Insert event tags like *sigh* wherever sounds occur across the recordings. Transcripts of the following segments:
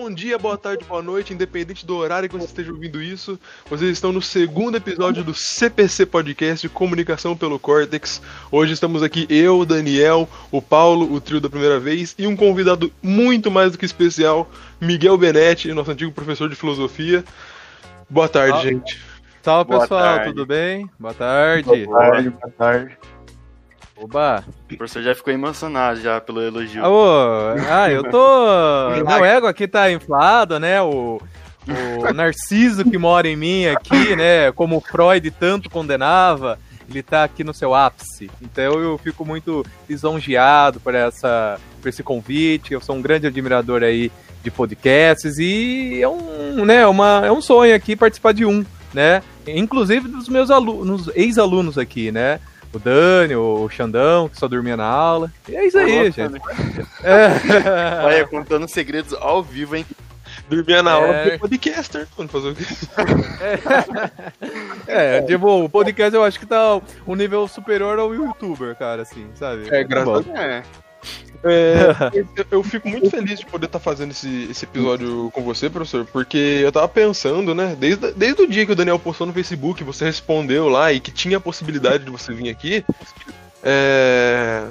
Bom dia, boa tarde, boa noite, independente do horário que você esteja ouvindo isso. Vocês estão no segundo episódio do CPC Podcast Comunicação pelo Cortex. Hoje estamos aqui eu, Daniel, o Paulo, o trio da primeira vez, e um convidado muito mais do que especial, Miguel Benetti, nosso antigo professor de filosofia. Boa tarde, gente. Salve pessoal, tudo bem? Boa tarde. Boa tarde, boa tarde. Oba! O professor já ficou emocionado já pelo elogio. Ah, ah eu tô. *laughs* Meu ego aqui tá inflado, né? O, o Narciso que mora em mim aqui, né? Como Freud tanto condenava, ele tá aqui no seu ápice. Então eu fico muito lisonjeado por, essa, por esse convite. Eu sou um grande admirador aí de podcasts e é um, né, uma, é um sonho aqui participar de um, né? Inclusive dos meus alunos, ex-alunos aqui, né? O Dani, o Xandão, que só dormia na aula. E é isso aí, Nossa, gente. É. *laughs* Olha, contando segredos ao vivo, hein? Dormia na é... aula porque podcaster, mano, fazer o quê? *laughs* É. é, tipo, o podcast eu acho que tá um nível superior ao youtuber, cara, assim, sabe? É, graças a É. É, *laughs* eu, eu, fico muito feliz de poder estar tá fazendo esse, esse episódio com você, professor, porque eu tava pensando, né, desde, desde o dia que o Daniel postou no Facebook, você respondeu lá e que tinha a possibilidade de você vir aqui, é,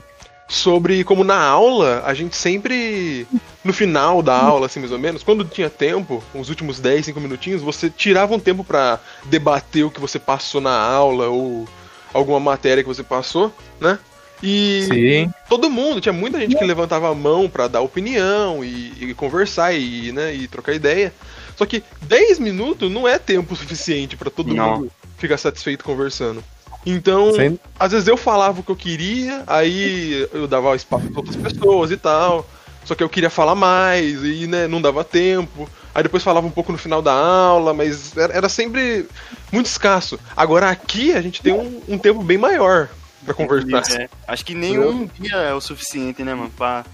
sobre como na aula a gente sempre, no final da aula, assim, mais ou menos, quando tinha tempo, os últimos 10, 5 minutinhos, você tirava um tempo para debater o que você passou na aula ou alguma matéria que você passou, né? E Sim. todo mundo, tinha muita gente que levantava a mão para dar opinião e, e, conversar e, né, e trocar ideia. Só que 10 minutos não é tempo suficiente para todo não. mundo ficar satisfeito conversando. Então, Sim. às vezes eu falava o que eu queria, aí eu dava espaço para outras pessoas e tal. Só que eu queria falar mais e né, não dava tempo. Aí depois falava um pouco no final da aula, mas era, sempre muito escasso. Agora aqui a gente tem um, um tempo bem maior pra conversar. É. Acho que nenhum dia é o suficiente, né, mano? Pra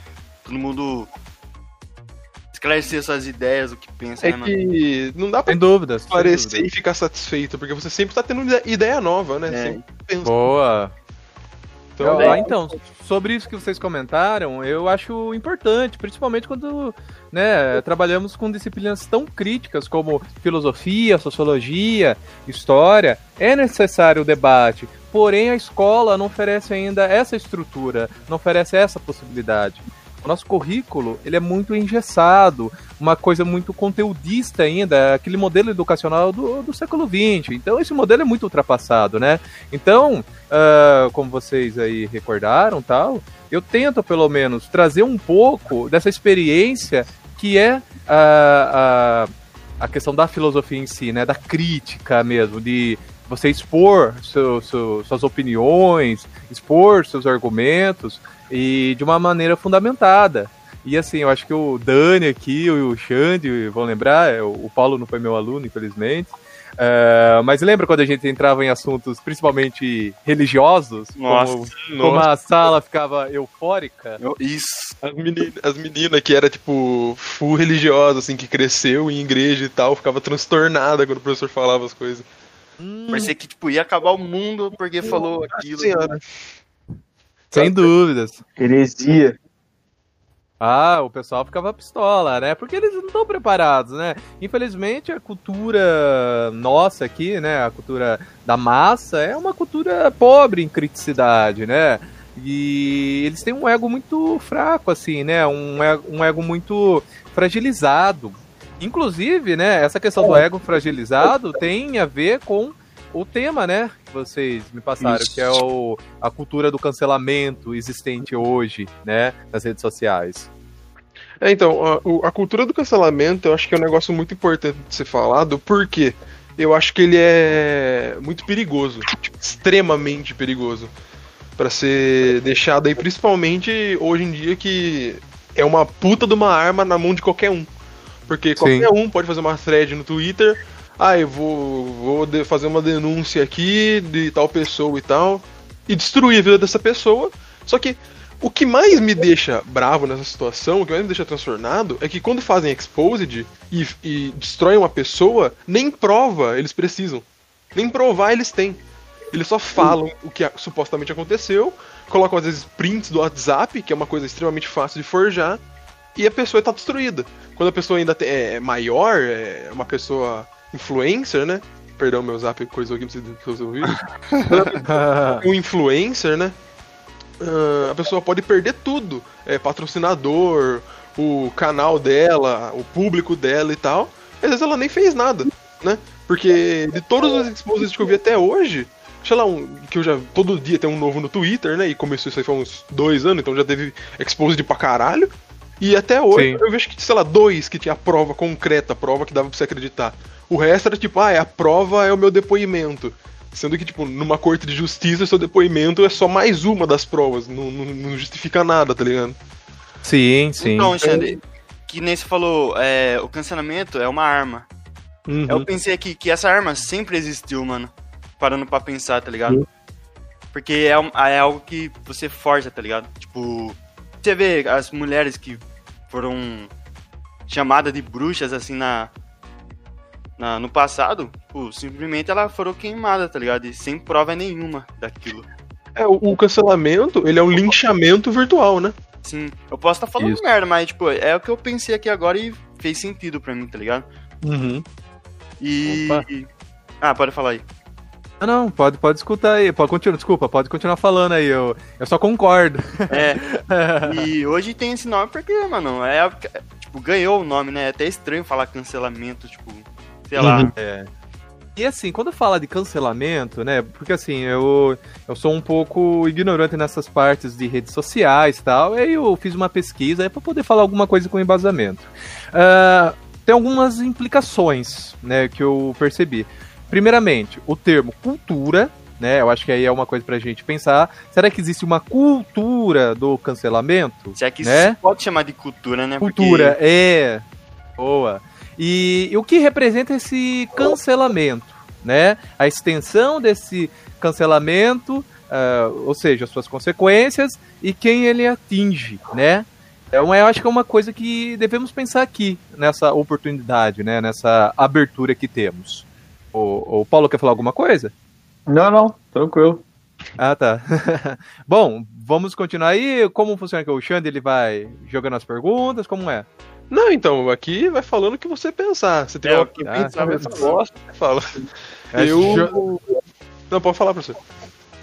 todo mundo esclarecer suas ideias, o que pensa, é né, que não dá pra dúvidas, esclarecer e ficar satisfeito, porque você sempre tá tendo ideia nova, né? É. Boa! Então, eu, ah, então, sobre isso que vocês comentaram, eu acho importante, principalmente quando né, trabalhamos com disciplinas tão críticas como filosofia, sociologia, história, é necessário o debate. Porém, a escola não oferece ainda essa estrutura, não oferece essa possibilidade. O nosso currículo ele é muito engessado, uma coisa muito conteudista ainda, aquele modelo educacional do, do século XX. Então esse modelo é muito ultrapassado, né? Então, uh, como vocês aí recordaram, tal, eu tento pelo menos trazer um pouco dessa experiência que é a, a, a questão da filosofia em si, né? Da crítica mesmo, de você expor seu, seu, suas opiniões, expor seus argumentos e de uma maneira fundamentada. E assim, eu acho que o Dani aqui, o Xande, vão lembrar, é, o Paulo não foi meu aluno, infelizmente. Uh, mas lembra quando a gente entrava em assuntos principalmente religiosos? Nossa, como, nossa. como a sala ficava eufórica? Isso. As meninas, as meninas que era tipo full religiosa, assim, que cresceu em igreja e tal, ficava transtornada quando o professor falava as coisas. Hum. Parecia que tipo, ia acabar o mundo porque falou aquilo. Senhora. Sem dúvidas. Heresia. Ah, o pessoal ficava pistola, né? Porque eles não estão preparados, né? Infelizmente, a cultura nossa aqui, né? A cultura da massa é uma cultura pobre em criticidade, né? E eles têm um ego muito fraco, assim, né? Um ego, um ego muito fragilizado. Inclusive, né? Essa questão do ego fragilizado tem a ver com o tema, né, que vocês me passaram, Isso. que é o, a cultura do cancelamento existente hoje, né, nas redes sociais. É, então, a, a, cultura do cancelamento eu acho que é um negócio muito importante de ser falado, porque eu acho que ele é muito perigoso, tipo, extremamente perigoso, para ser deixado aí, principalmente hoje em dia que é uma puta de uma arma na mão de qualquer um. Porque qualquer Sim. um pode fazer uma thread no Twitter ah, eu vou, vou fazer uma denúncia aqui de tal pessoa e tal, e destruir a vida dessa pessoa. Só que o que mais me deixa bravo nessa situação, o que mais me deixa transtornado, é que quando fazem exposed e, e destroem uma pessoa, nem prova eles precisam. Nem provar eles têm. Eles só falam o que supostamente aconteceu, colocam às vezes prints do WhatsApp, que é uma coisa extremamente fácil de forjar, e a pessoa tá destruída. Quando a pessoa ainda é maior, é uma pessoa influencer, né? Perdão, meu zap coisa aqui pra vocês ouvirem. *laughs* um influencer, né? Uh, a pessoa pode perder tudo. É, patrocinador, o canal dela, o público dela e tal. Às vezes ela nem fez nada, né? Porque de todos os exposits que eu vi até hoje, sei lá, um, que eu já. Todo dia tem um novo no Twitter, né? E começou isso aí faz uns dois anos, então já teve exposed pra caralho. E até hoje Sim. eu vejo que, sei lá, dois que tinha prova concreta, prova que dava pra você acreditar. O resto era tipo, ah, é a prova é o meu depoimento. Sendo que, tipo, numa corte de justiça, seu depoimento é só mais uma das provas. Não, não, não justifica nada, tá ligado? Sim, sim. Então, Alexandre, que nem você falou, é, o cancelamento é uma arma. Uhum. Eu pensei aqui que essa arma sempre existiu, mano. Parando pra pensar, tá ligado? Uhum. Porque é, é algo que você forja, tá ligado? Tipo, você vê as mulheres que foram chamadas de bruxas, assim, na, na, no passado, pô, simplesmente elas foram queimadas, tá ligado? E sem prova nenhuma daquilo. É, o, o cancelamento, ele é um linchamento virtual, né? Sim, eu posso estar tá falando Isso. merda, mas, tipo, é o que eu pensei aqui agora e fez sentido pra mim, tá ligado? Uhum. E. Opa. Ah, pode falar aí. Ah, não, pode, pode escutar aí, pode continuar, desculpa, pode continuar falando aí, eu, eu só concordo. É, *laughs* e hoje tem esse nome porque, mano, é, tipo, ganhou o nome, né, é até estranho falar cancelamento, tipo, sei lá. Uhum. É. E assim, quando fala de cancelamento, né? Porque assim, eu, eu sou um pouco ignorante nessas partes de redes sociais e tal. Aí eu fiz uma pesquisa para poder falar alguma coisa com embasamento. Uh, tem algumas implicações, né, que eu percebi. Primeiramente, o termo cultura, né? Eu acho que aí é uma coisa pra gente pensar. Será que existe uma cultura do cancelamento? Será que né? isso pode chamar de cultura, né? Cultura, Porque... é. Boa. E, e o que representa esse cancelamento, né? A extensão desse cancelamento, uh, ou seja, as suas consequências e quem ele atinge, né? Então eu acho que é uma coisa que devemos pensar aqui, nessa oportunidade, né? Nessa abertura que temos. O, o Paulo quer falar alguma coisa? Não, não, tranquilo. Ah, tá. *laughs* Bom, vamos continuar aí. Como funciona aqui? O Xande, ele vai jogando as perguntas, como é? Não, então, aqui vai falando o que você pensar. Você tem é, que pensar, mas gosta, fala. É, eu. Jo... Não, pode falar pra você.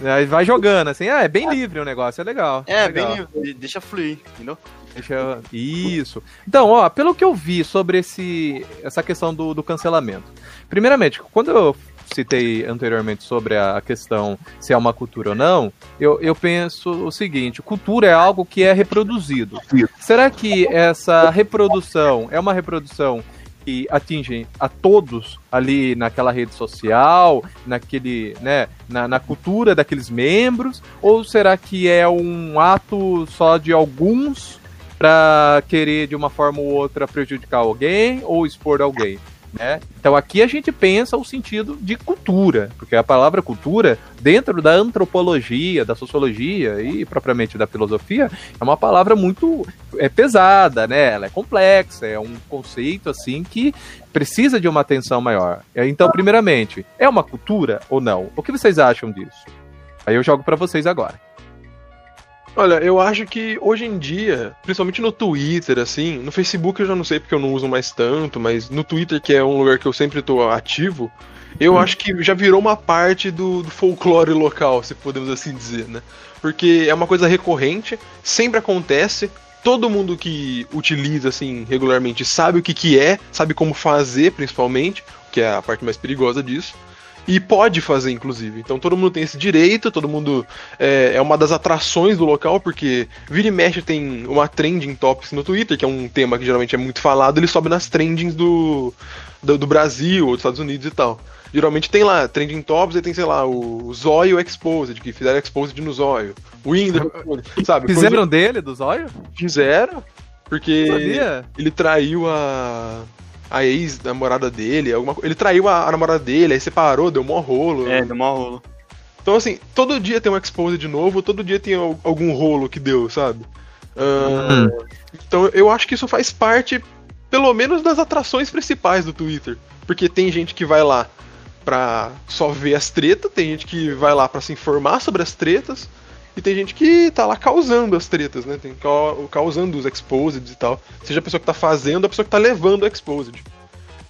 Aí vai jogando, assim, ah, é bem livre o negócio, é legal. É, legal. bem livre, deixa fluir, entendeu? Deixa... Isso. Então, ó, pelo que eu vi sobre esse, essa questão do, do cancelamento. Primeiramente, quando eu citei anteriormente sobre a questão se é uma cultura ou não, eu, eu penso o seguinte: cultura é algo que é reproduzido. Será que essa reprodução é uma reprodução que atinge a todos ali naquela rede social, naquele, né, na, na cultura daqueles membros, ou será que é um ato só de alguns para querer de uma forma ou outra prejudicar alguém ou expor alguém? Né? Então aqui a gente pensa o sentido de cultura, porque a palavra cultura, dentro da antropologia, da sociologia e propriamente da filosofia, é uma palavra muito é pesada, né? Ela é complexa, é um conceito assim que precisa de uma atenção maior. Então, primeiramente, é uma cultura ou não? O que vocês acham disso? Aí eu jogo para vocês agora. Olha, eu acho que hoje em dia, principalmente no Twitter, assim, no Facebook eu já não sei porque eu não uso mais tanto, mas no Twitter, que é um lugar que eu sempre tô ativo, eu hum. acho que já virou uma parte do, do, folclore local, se podemos assim dizer, né? Porque é uma coisa recorrente, sempre acontece, todo mundo que utiliza, assim, regularmente sabe o que, que é, sabe como fazer, principalmente, que é a parte mais perigosa disso. E pode fazer, inclusive. Então todo mundo tem esse direito, todo mundo é, é, uma das atrações do local, porque vira e mexe tem uma trending topics no Twitter, que é um tema que geralmente é muito falado, ele sobe nas trendings do, do, do Brasil ou dos Estados Unidos e tal. Geralmente tem lá, trending tops, e tem, sei lá, o Zóio Exposed, que fizeram Exposed no Zóio. O Windows, *laughs* sabe? Fizeram Quando... dele, do Zóio? Fizeram, porque ele traiu a a ex-namorada dele, alguma Ele traiu a, a, namorada dele, aí separou, deu mó rolo. É, deu mó rolo. Então, assim, todo dia tem um expose de novo, todo dia tem algum rolo que deu, sabe? Uh, hum. Então, eu acho que isso faz parte, pelo menos, das atrações principais do Twitter. Porque tem gente que vai lá pra só ver as tretas, tem gente que vai lá para se informar sobre as tretas, e tem gente que tá lá causando as tretas, né? Tem causando os exposed e tal. Seja a pessoa que tá fazendo, a pessoa que tá levando o exposed.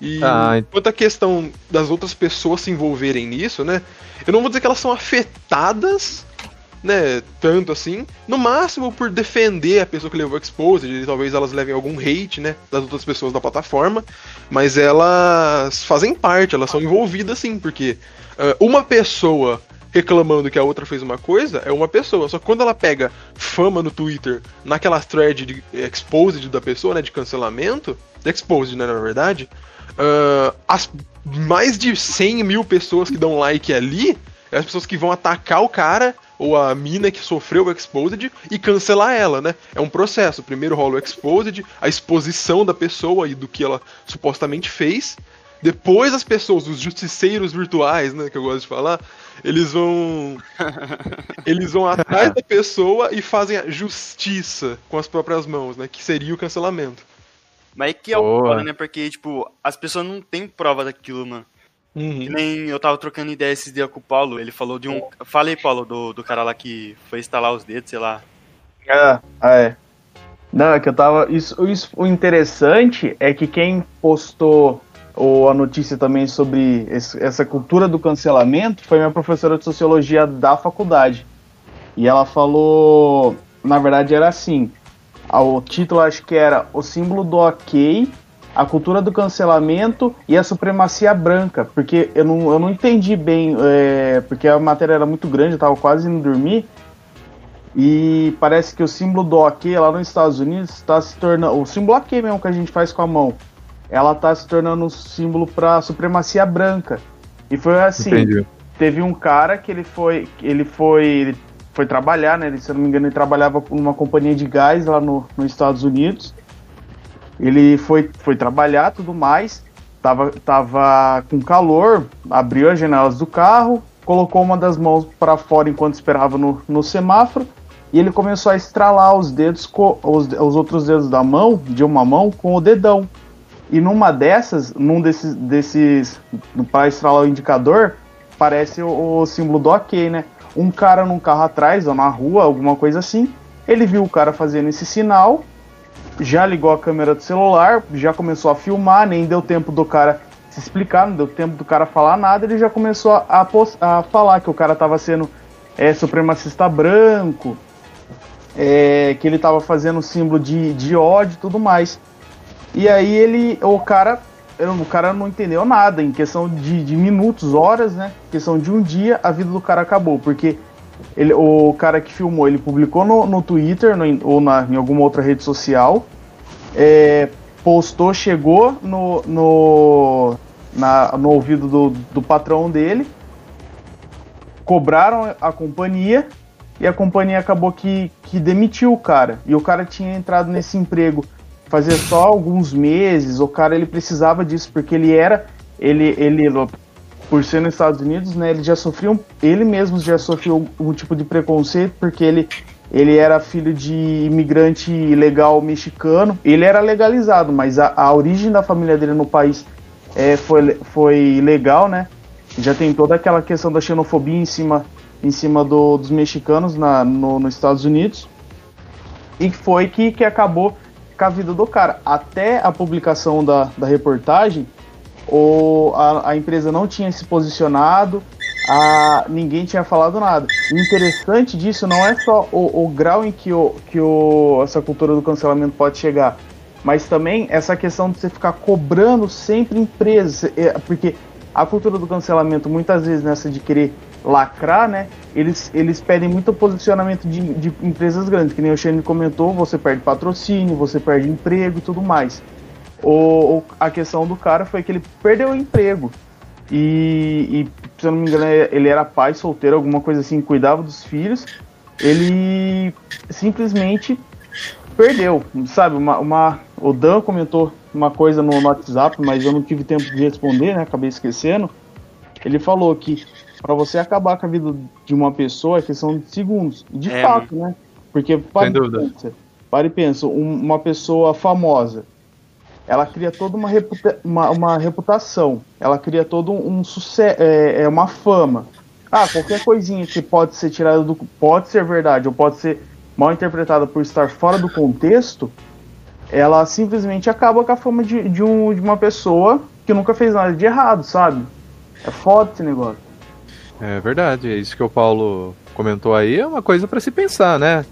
E ah, quanto à questão das outras pessoas se envolverem nisso, né? Eu não vou dizer que elas são afetadas, né? Tanto assim. No máximo por defender a pessoa que levou o exposed, e talvez elas levem algum hate, né? Das outras pessoas da plataforma. Mas elas fazem parte, elas são envolvidas sim, porque uh, uma pessoa reclamando que a outra fez uma coisa é uma pessoa. Só que quando ela pega fama no Twitter, naquela thread de exposed da pessoa, né? De cancelamento, de exposed, né? Na verdade, uh, as mais de 100 mil pessoas que dão like ali, é as pessoas que vão atacar o cara ou a mina que sofreu o exposed e cancelar ela, né? É um processo. Primeiro rola o exposed, a exposição da pessoa e do que ela supostamente fez. Depois as pessoas, os justiceiros virtuais, né, que eu gosto de falar, eles vão eles vão atrás da pessoa e fazem a justiça com as próprias mãos, né, que seria o cancelamento. Mas é que é o foda, né? Porque, tipo, as pessoas não têm prova daquilo, mano. Uhum. nem eu tava trocando ideia esses dias com o Paulo, ele falou de um. Falei, Paulo, do, do cara lá que foi instalar os dedos, sei lá. Ah, é. Não, é que eu tava. Isso, isso, o interessante é que quem postou ou a notícia também sobre esse, essa cultura do cancelamento foi minha professora de sociologia da faculdade. E ela falou. Na verdade, era assim: o título acho que era O símbolo do ok, a cultura do cancelamento e a supremacia branca. Porque eu não, eu não entendi bem, é, porque a matéria era muito grande, eu tava quase indo dormir. E parece que o símbolo do ok lá nos Estados Unidos está se tornando. O símbolo ok mesmo que a gente faz com a mão. Ela está se tornando um símbolo para supremacia branca. E foi assim. Entendi. Teve um cara que ele foi. Ele foi. Ele foi trabalhar, né? Ele, se eu não me engano, ele trabalhava numa companhia de gás lá no, nos Estados Unidos. Ele foi, foi trabalhar tudo mais, tava, tava com calor, abriu as janelas do carro, colocou uma das mãos para fora enquanto esperava no, no semáforo e ele começou a estralar os dedos, os, os outros dedos da mão, de uma mão, com o dedão. E numa dessas, num desses, desses para estralar o indicador, parece o, o símbolo do ok, né? um cara num carro atrás, ou na rua, alguma coisa assim. Ele viu o cara fazendo esse sinal, já ligou a câmera do celular, já começou a filmar, nem deu tempo do cara se explicar, não deu tempo do cara falar nada, ele já começou a, a falar que o cara estava sendo é, supremacista branco, é, que ele estava fazendo símbolo de, de ódio e tudo mais. E aí ele, o cara o cara não entendeu nada. Em questão de, de, minutos, horas, né? Em questão de um dia, a vida do cara acabou. Porque ele, o cara que filmou, ele publicou no, no Twitter no, ou na, em alguma outra rede social. É, postou, chegou no, no, na, no ouvido do, do patrão dele. Cobraram a companhia e a companhia acabou que, que demitiu o cara. E o cara tinha entrado nesse emprego fazia só alguns meses, o cara ele precisava disso porque ele era ele ele por ser nos Estados Unidos, né, ele já sofreu ele mesmo já sofreu um tipo de preconceito porque ele ele era filho de imigrante legal mexicano, ele era legalizado, mas a, a origem da família dele no país é, foi, foi legal, né? Já tem toda aquela questão da xenofobia em cima, em cima do, dos mexicanos na, no, nos Estados Unidos. E foi que, que acabou com a vida do cara. Até a publicação da, da reportagem, o, a, a empresa não tinha se posicionado, a, ninguém tinha falado nada. O interessante disso não é só o, o grau em que, o, que o, essa cultura do cancelamento pode chegar, mas também essa questão de você ficar cobrando sempre empresas, é, porque a cultura do cancelamento muitas vezes nessa de querer lacrar, né? Eles, eles pedem muito posicionamento de, de empresas grandes, que nem o Shane comentou, você perde patrocínio, você perde emprego e tudo mais. O, a questão do cara foi que ele perdeu o emprego. E, e, se eu não me engano, ele era pai solteiro, alguma coisa assim, cuidava dos filhos. Ele simplesmente perdeu, sabe? Uma, uma, o Dan comentou uma coisa no WhatsApp, mas eu não tive tempo de responder, né? Acabei esquecendo. Ele falou que para você acabar com a vida de uma pessoa é questão de segundos. De é, fato, né? Porque, pare e pensa, pare e pensa, um, uma pessoa famosa, ela cria toda uma, reputa uma, uma reputação, ela cria todo um, um sucesso, é, é, uma fama. Ah, qualquer coisinha que pode ser tirada do. pode ser verdade ou pode ser mal interpretada por estar fora do contexto, ela simplesmente acaba com a fama de, de, um, de uma pessoa que nunca fez nada de errado, sabe? É foda esse negócio. É verdade, é isso que o Paulo comentou aí, é uma coisa para se pensar, né?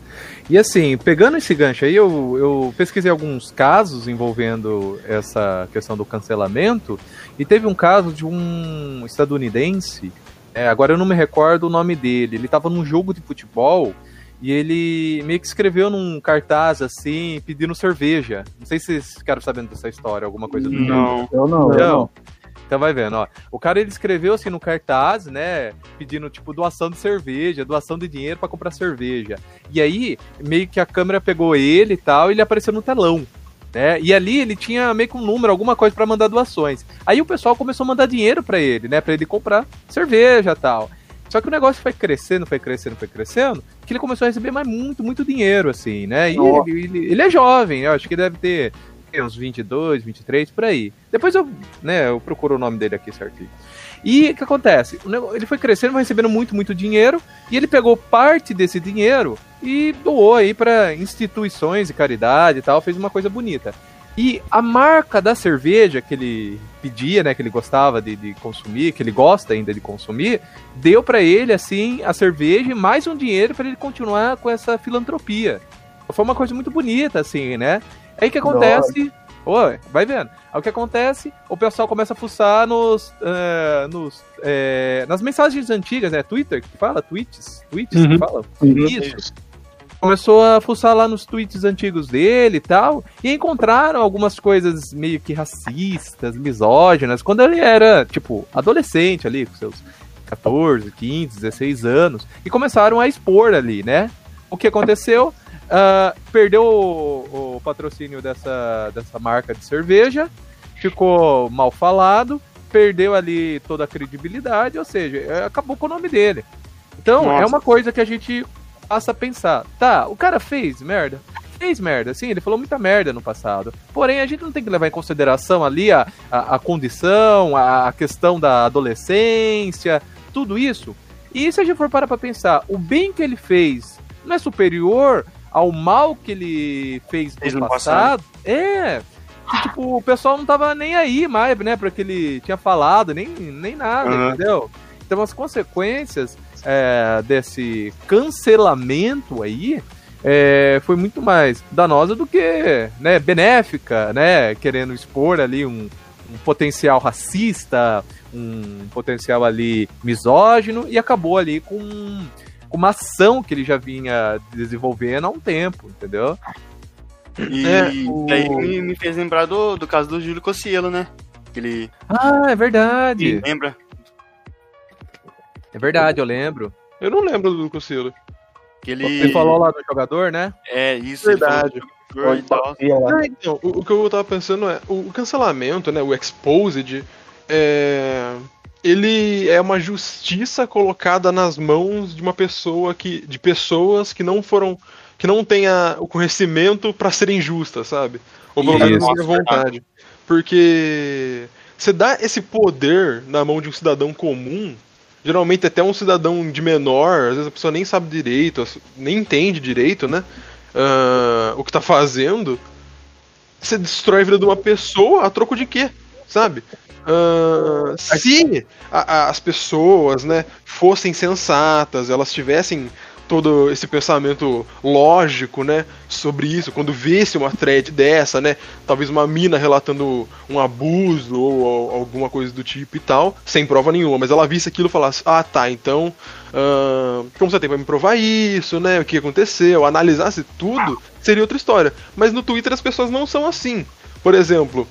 E assim, pegando esse gancho aí, eu, eu pesquisei alguns casos envolvendo essa questão do cancelamento, e teve um caso de um estadunidense, é, agora eu não me recordo o nome dele, ele estava num jogo de futebol e ele meio que escreveu num cartaz assim, pedindo cerveja. Não sei se vocês ficaram sabendo dessa história, alguma coisa do tipo. Não, eu não. Eu não. Então vai vendo, ó. O cara ele escreveu assim no cartaz, né, pedindo tipo doação de cerveja, doação de dinheiro para comprar cerveja. E aí meio que a câmera pegou ele e tal, e ele apareceu no telão. Né? E ali ele tinha meio que um número, alguma coisa para mandar doações. Aí o pessoal começou a mandar dinheiro para ele, né, para ele comprar cerveja, tal. Só que o negócio foi crescendo, foi crescendo, foi crescendo, que ele começou a receber mais muito, muito dinheiro, assim, né? E ele, ele, ele, é jovem, eu acho que deve ter uns 22, 23, por aí. Depois eu, né, eu procuro o nome dele aqui certinho. E o que acontece? Ele foi crescendo, foi recebendo muito, muito dinheiro, e ele pegou parte desse dinheiro e doou aí para instituições de caridade e tal, fez uma coisa bonita. E a marca da cerveja que ele pedia, né, que ele gostava de, de consumir, que ele gosta ainda de consumir, deu para ele assim a cerveja e mais um dinheiro para ele continuar com essa filantropia. Foi uma coisa muito bonita assim, né? Aí o que acontece? Oi, vai vendo. Aí o que acontece? O pessoal começa a fuçar nos, uh, nos é, nas mensagens antigas, né? Twitter que fala, tweets, tweets uhum. que fala. Uhum. Isso começou a fuçar lá nos tweets antigos dele e tal, e encontraram algumas coisas meio que racistas, misóginas, quando ele era, tipo, adolescente ali, com seus 14, 15, 16 anos, e começaram a expor ali, né? O que aconteceu? Uh, perdeu o, o, patrocínio dessa, dessa marca de cerveja, ficou mal falado, perdeu ali toda a credibilidade, ou seja, acabou com o nome dele. Então, é Nossa. é uma coisa que a gente passa a pensar, tá, o cara fez merda? Fez merda, sim, ele falou muita merda no passado. Porém, a gente não tem que levar em consideração ali a, a, a condição, a, a questão da adolescência, tudo isso. E se a gente for parar pra pensar, o bem que ele fez não é superior ao mal que ele fez no, no passado? passado? É. Que, tipo, o pessoal não tava nem aí mais, né, pra que ele tinha falado, nem, nem nada, uhum. entendeu? Então as consequências é, desse cancelamento aí é, foi muito mais danosa do que né, benéfica, né? Querendo expor ali um, um potencial racista, um potencial ali misógino e acabou ali com uma ação que ele já vinha desenvolvendo há um tempo, entendeu? E é, o... aí me, fez lembrar do, do caso do Júlio Cossielo, né? Ele... Ah, é verdade. lembra? É verdade, eu lembro. Eu não lembro do Cossilo. Que ele... ele falou lá do jogador, né? É, isso. Verdade. Ah, então, o, o, que eu tava pensando é, o, o cancelamento, né, o exposed, é, ele é uma justiça colocada nas mãos de uma pessoa que, de pessoas que não foram, que não têm o conhecimento para serem justas, sabe? Ou pelo menos a vontade. Porque você dá esse poder na mão de um cidadão comum, geralmente até um cidadão de menor, às vezes a pessoa nem sabe direito, nem entende direito, né? Uh, o que tá fazendo. Você destrói a vida de uma pessoa a troco de quê? Sabe? Uh, se a, a, as pessoas né, fossem sensatas, elas tivessem todo esse pensamento lógico, né, sobre isso, quando visse uma thread dessa, né, talvez uma mina relatando um abuso ou, ou alguma coisa do tipo e tal, sem prova nenhuma, mas ela visse aquilo e falasse, ah tá, então, uh, como você tem pra me provar isso, né, o que aconteceu, analisasse tudo, seria outra história. Mas no Twitter as pessoas não são assim. Por exemplo,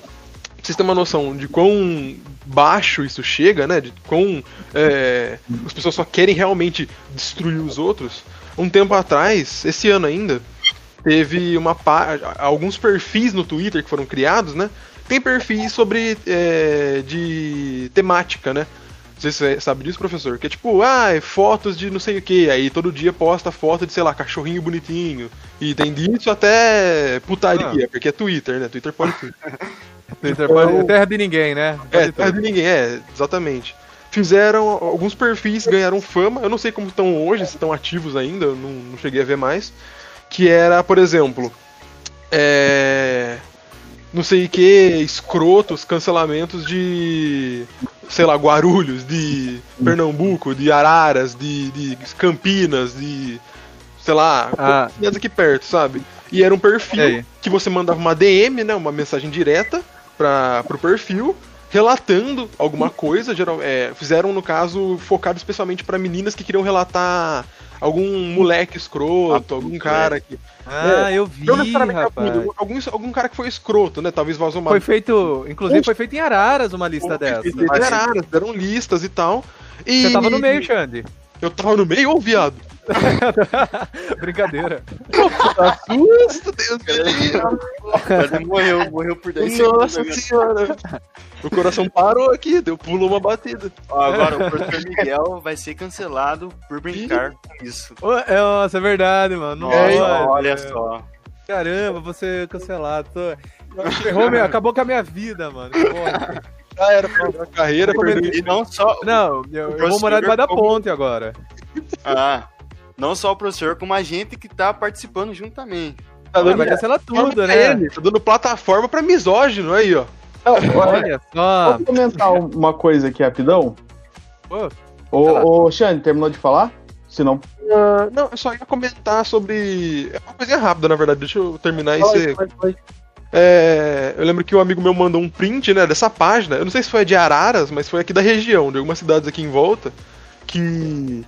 vocês terem uma noção de quão baixo isso chega, né? De quão é, as pessoas só querem realmente destruir os outros. Um tempo atrás, esse ano ainda, teve uma alguns perfis no Twitter que foram criados, né? Tem perfis sobre é, de temática, né? Não sei se você sabe disso, professor. Que é tipo, ah, é fotos de não sei o que. Aí todo dia posta foto de, sei lá, cachorrinho bonitinho. E tem disso até putaria, ah. porque é Twitter, né? Twitter pode tudo. *laughs* Pode... Terra de ninguém, né? É, terra de ninguém, é, exatamente. fizeram. Alguns perfis ganharam fama, eu não sei como estão hoje, se estão ativos ainda, eu não, não cheguei a ver mais. Que era, por exemplo. É. Não sei o que, escrotos, cancelamentos de. Sei lá, Guarulhos, de Pernambuco, de Araras, de, de Campinas, de. Sei lá, Ah. aqui perto, sabe? E era um perfil que você mandava uma DM, né? Uma mensagem direta para pro perfil, relatando alguma coisa. Geral, é, fizeram, no caso, focado especialmente para meninas que queriam relatar algum moleque escroto, algum cara que. Ah, eu vi, Não necessariamente rapaz. algum, algum, algum cara que foi escroto, né? Talvez vazou uma. Foi feito, inclusive foi feito em Araras uma lista dessa. Deram, deram listas e tal. E Você tava no meio, Xande. Eu tava no meio, ô viado. *laughs* Brincadeira. Assusta, Deus me morreu, morreu por 10 segundos. Nossa agora. senhora. O coração parou aqui, deu pulou uma batida. Ó, agora o professor Miguel vai ser cancelado por brincar com isso. É, Nossa, é verdade, mano. Não Nossa, olha só. Caramba, você cancelado. Tô... Ferrou, meu, acabou com a minha vida, mano. Já era pra carreira, perdeu E não só. Não, eu, eu vou morar debaixo da ponte agora. Ah, não só o professor, como a gente que tá participando também. Tá Ah, dando, vai cancelar tudo, né? ele, tá dando plataforma pra misógino aí, ó. Olha, só. Posso comentar uma coisa aqui rapidão? Pô, Ô, ô Xande, terminou de falar? Se não. Ah, não, eu só ia comentar sobre. É uma coisinha rápida, na verdade. Deixa eu terminar e você. É, eu lembro que um amigo meu mandou um print, né, dessa página. Eu não sei se foi de Araras, mas foi aqui da região, de algumas cidades aqui em volta, que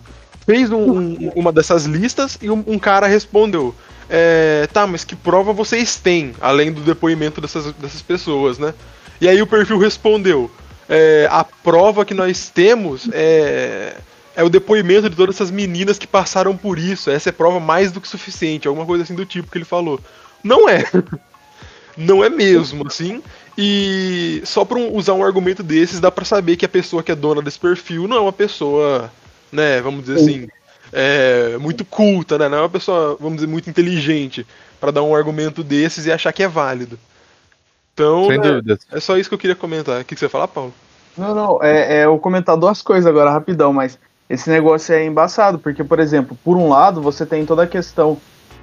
fez um- um- uma dessas listas e um, um cara respondeu. é, tá, mas que prova vocês têm, além do depoimento dessas, dessas pessoas, né? E aí o perfil respondeu: é, a prova que nós temos é, é o depoimento de todas essas meninas que passaram por isso. Essa é prova mais do que suficiente, alguma coisa assim do tipo que ele falou. Não é. *laughs* Não é mesmo, assim. E só um- usar um argumento desses dá pra saber que a pessoa que é dona desse perfil não é uma pessoa, né, vamos dizer assim, é, muito culta, né? Não é uma pessoa, vamos dizer, muito inteligente pra dar um argumento desses e achar que é válido. Então, sem né, dúvidas. é só isso que eu queria comentar. O que que você ia falar, Paulo? Não, não, é, é eu comentar duas coisas agora, rapidão, mas esse negócio é embaçado, porque, por exemplo, por um lado, você tem toda a questão,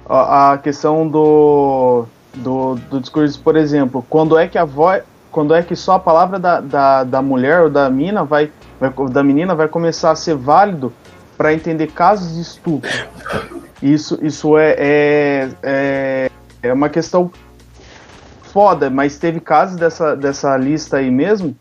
a, a questão do, do, do discurso, por exemplo, quando é que a voz, quando é que só a palavra da, da, da mulher ou da mina vai, vai, da menina vai começar a ser válido para entender casos de estupro. Isso, isso é, é, é, é uma questão foda, mas teve casos dessa, dessa lista aí mesmo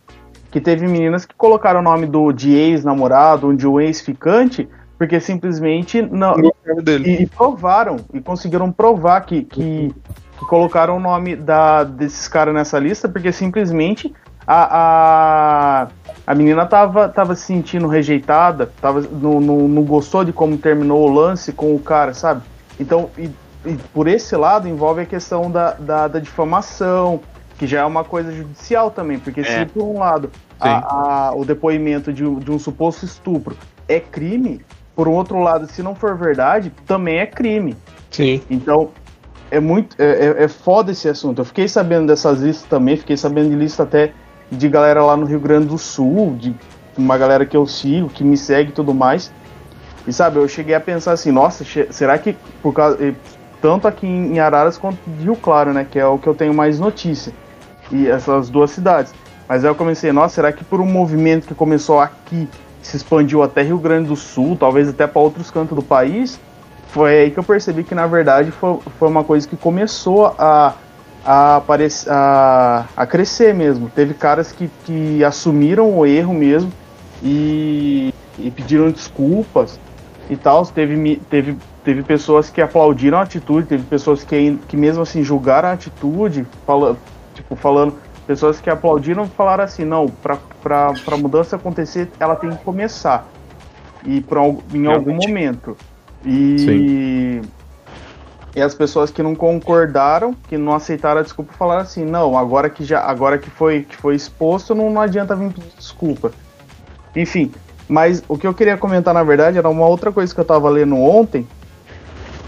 que teve meninas que colocaram o nome do de ex-namorado, de um ex-ficante, porque simplesmente não. Dele. E, e provaram, e conseguiram provar que, que, que colocaram o nome da, desses caras nessa lista, porque simplesmente a, a, a menina tava, tava se sentindo rejeitada, tava, não, não, não gostou de como terminou o lance com o cara, sabe? Então, e, e por esse lado envolve a questão da, da, da difamação, que já é uma coisa judicial também, porque se É. por um lado a- a- o depoimento de, um- de um suposto estupro é crime, por um outro lado, se não for verdade, também é crime. Sim. Então, é muito. É, é- é foda esse assunto. Eu fiquei sabendo dessas listas também, fiquei sabendo de lista até de galera lá no Rio Grande do Sul, de uma galera que eu sigo, que me segue e tudo mais. E sabe, eu cheguei a pensar assim, nossa, será que por causa. Tanto aqui em Araras quanto em Rio Claro, né? Que é o que eu tenho mais notícia. E essas duas cidades. Mas aí eu comecei, nossa, será que por um movimento que começou aqui, se expandiu até Rio Grande do Sul, talvez até para outros cantos do país, foi aí que eu percebi que na verdade foi, foi uma coisa que começou a, a, a, a crescer mesmo. Teve caras que, que assumiram o erro mesmo e, e pediram desculpas e tal. Teve, teve, teve pessoas que aplaudiram a atitude, teve pessoas que, que mesmo assim julgaram a atitude, fala, tipo, falando. Pessoas que aplaudiram falaram assim, não, para a mudança acontecer, ela tem que começar. E por, al- em algum Realmente. momento. E, e as pessoas que não concordaram, que não aceitaram a desculpa, falaram assim, não, agora que já agora que foi, que foi exposto, não, não adianta vir pedir desculpa. Enfim, mas o que eu queria comentar, na verdade, era uma outra coisa que eu tava lendo ontem.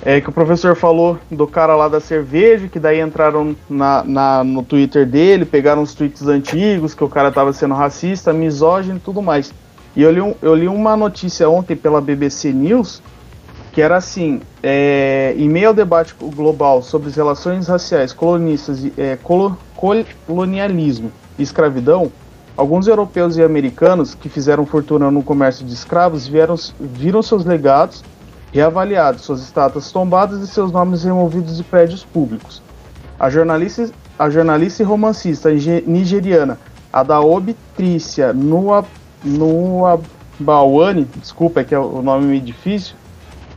É que o professor falou do cara lá da cerveja, que daí entraram na, na- no Twitter dele, pegaram os tweets antigos, que o cara tava sendo racista, misógino e tudo mais. E eu li, um, eu li uma notícia ontem pela BBC News que era assim: é, em meio ao debate global sobre as relações raciais, colonistas, é, colo, colonialismo e escravidão, alguns europeus e americanos que fizeram fortuna no comércio de escravos vieram, viram seus legados reavaliados, suas estátuas tombadas e seus nomes removidos de prédios públicos. A jornalista, a jornalista e romancista nigeriana Adaobi Trícia Nuabawane, desculpa, é que é o nome meio difícil,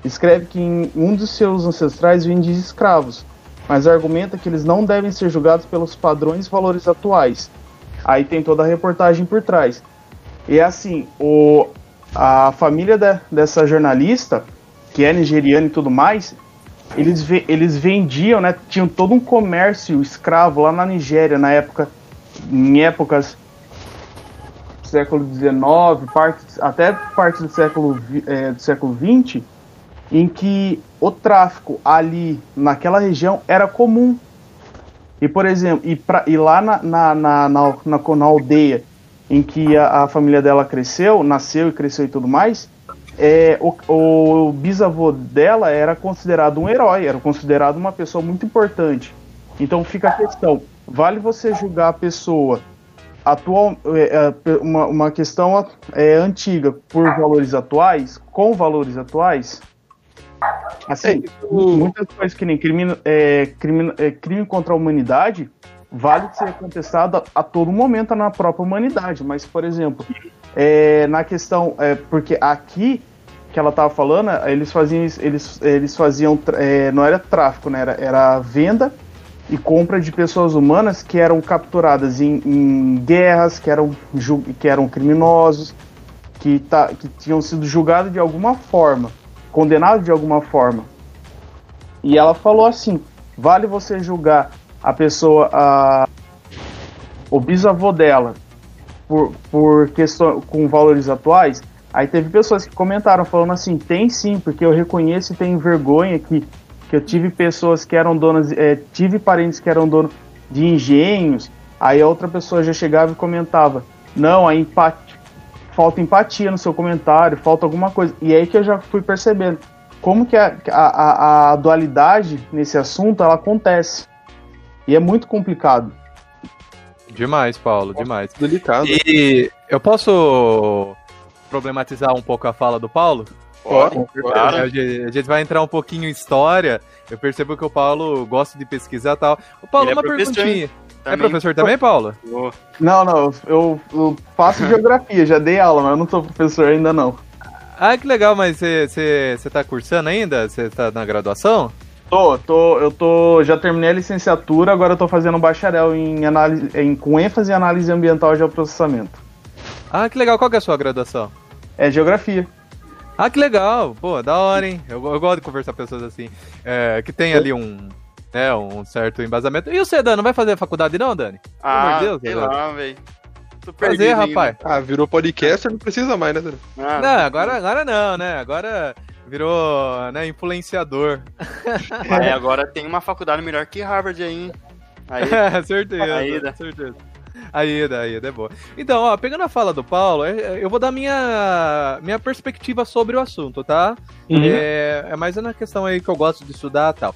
escreve que um dos seus ancestrais vendia escravos, mas argumenta que eles não devem ser julgados pelos padrões e valores atuais. Aí tem toda a reportagem por trás. E assim, o, a família de, dessa jornalista, que é nigeriana e tudo mais, eles, eles vendiam, né? Tinham todo um comércio escravo lá na Nigéria, na época, em épocas século XIX, partes, até parte do século, é, do século XX, em que o tráfico ali naquela região era comum. E, por exemplo, e, pra, e lá na, na, na, na, na, aldeia em que a, a, família dela cresceu, nasceu e cresceu e tudo mais, é, o, o bisavô dela era considerado um herói, era considerado uma pessoa muito importante. Então fica a questão: vale você julgar a pessoa atual, é, é, uma, uma questão é, antiga por valores atuais, com valores atuais? Assim, é, muitas coisas que nem crime, é, crime, é, crime contra a humanidade vale ser contestado a, a, todo momento na própria humanidade. Mas, por exemplo, é, na questão. É, porque aqui que ela estava falando, eles faziam. Eles, eles faziam. É, não era tráfico, né? Era, era venda e compra de pessoas humanas que eram capturadas em, em guerras, que eram, que eram criminosos, que, tá, que tinham sido julgados de alguma forma condenado de alguma forma. E ela falou assim: vale você julgar a pessoa, a, o bisavô dela, por, por questão com valores atuais? Aí teve pessoas que comentaram falando assim: tem sim, porque eu reconheço e tenho vergonha que, que eu tive pessoas que eram donas, é, tive parentes que eram donos de engenhos. Aí a outra pessoa já chegava e comentava: não, a empatia falta empatia no seu comentário, falta alguma coisa. E aí que eu já fui percebendo como que a, a, a dualidade nesse assunto ela acontece. E é muito complicado. Demais, Paulo, demais. Delicado. E eu posso problematizar um pouco a fala do Paulo? Pode, claro. A gente vai entrar um pouquinho em história. Eu percebo que o Paulo gosta de pesquisar e tal. O Paulo, Ele é uma é perguntinha. É também. É professor também, Paulo? Não, não, eu, eu faço *laughs* geografia, já dei aula, mas eu não sou professor ainda não. Ah, que legal, mas você tá cursando ainda? Você tá na graduação? Tô, tô, eu tô, já terminei a licenciatura, agora eu tô fazendo um bacharel em análise, em, com ênfase em análise ambiental e geoprocessamento. Ah, que legal, qual que é a sua graduação? É geografia. Ah, que legal, pô, da hora, hein? Eu, eu gosto de conversar com pessoas assim, é, que tem ali um, né, um certo embasamento. E você, Dani, não vai fazer faculdade não, Dani? Ah, Pelo Deus, sei lá, velho. Fazer, rapaz. Ah, virou podcaster, não precisa mais, né, Dani? Ah, não, agora, agora não, né? Agora virou, né, influenciador. *laughs* Aí agora tem uma faculdade melhor que Harvard aí, hein? Aí, *laughs* certeza, aí, certeza. Aí, daí, é boa. Então, ó, pegando a fala do Paulo, é, é, eu vou dar minha, minha perspectiva sobre o assunto, tá? Uhum. É, é mais na questão aí que eu gosto de estudar e tal.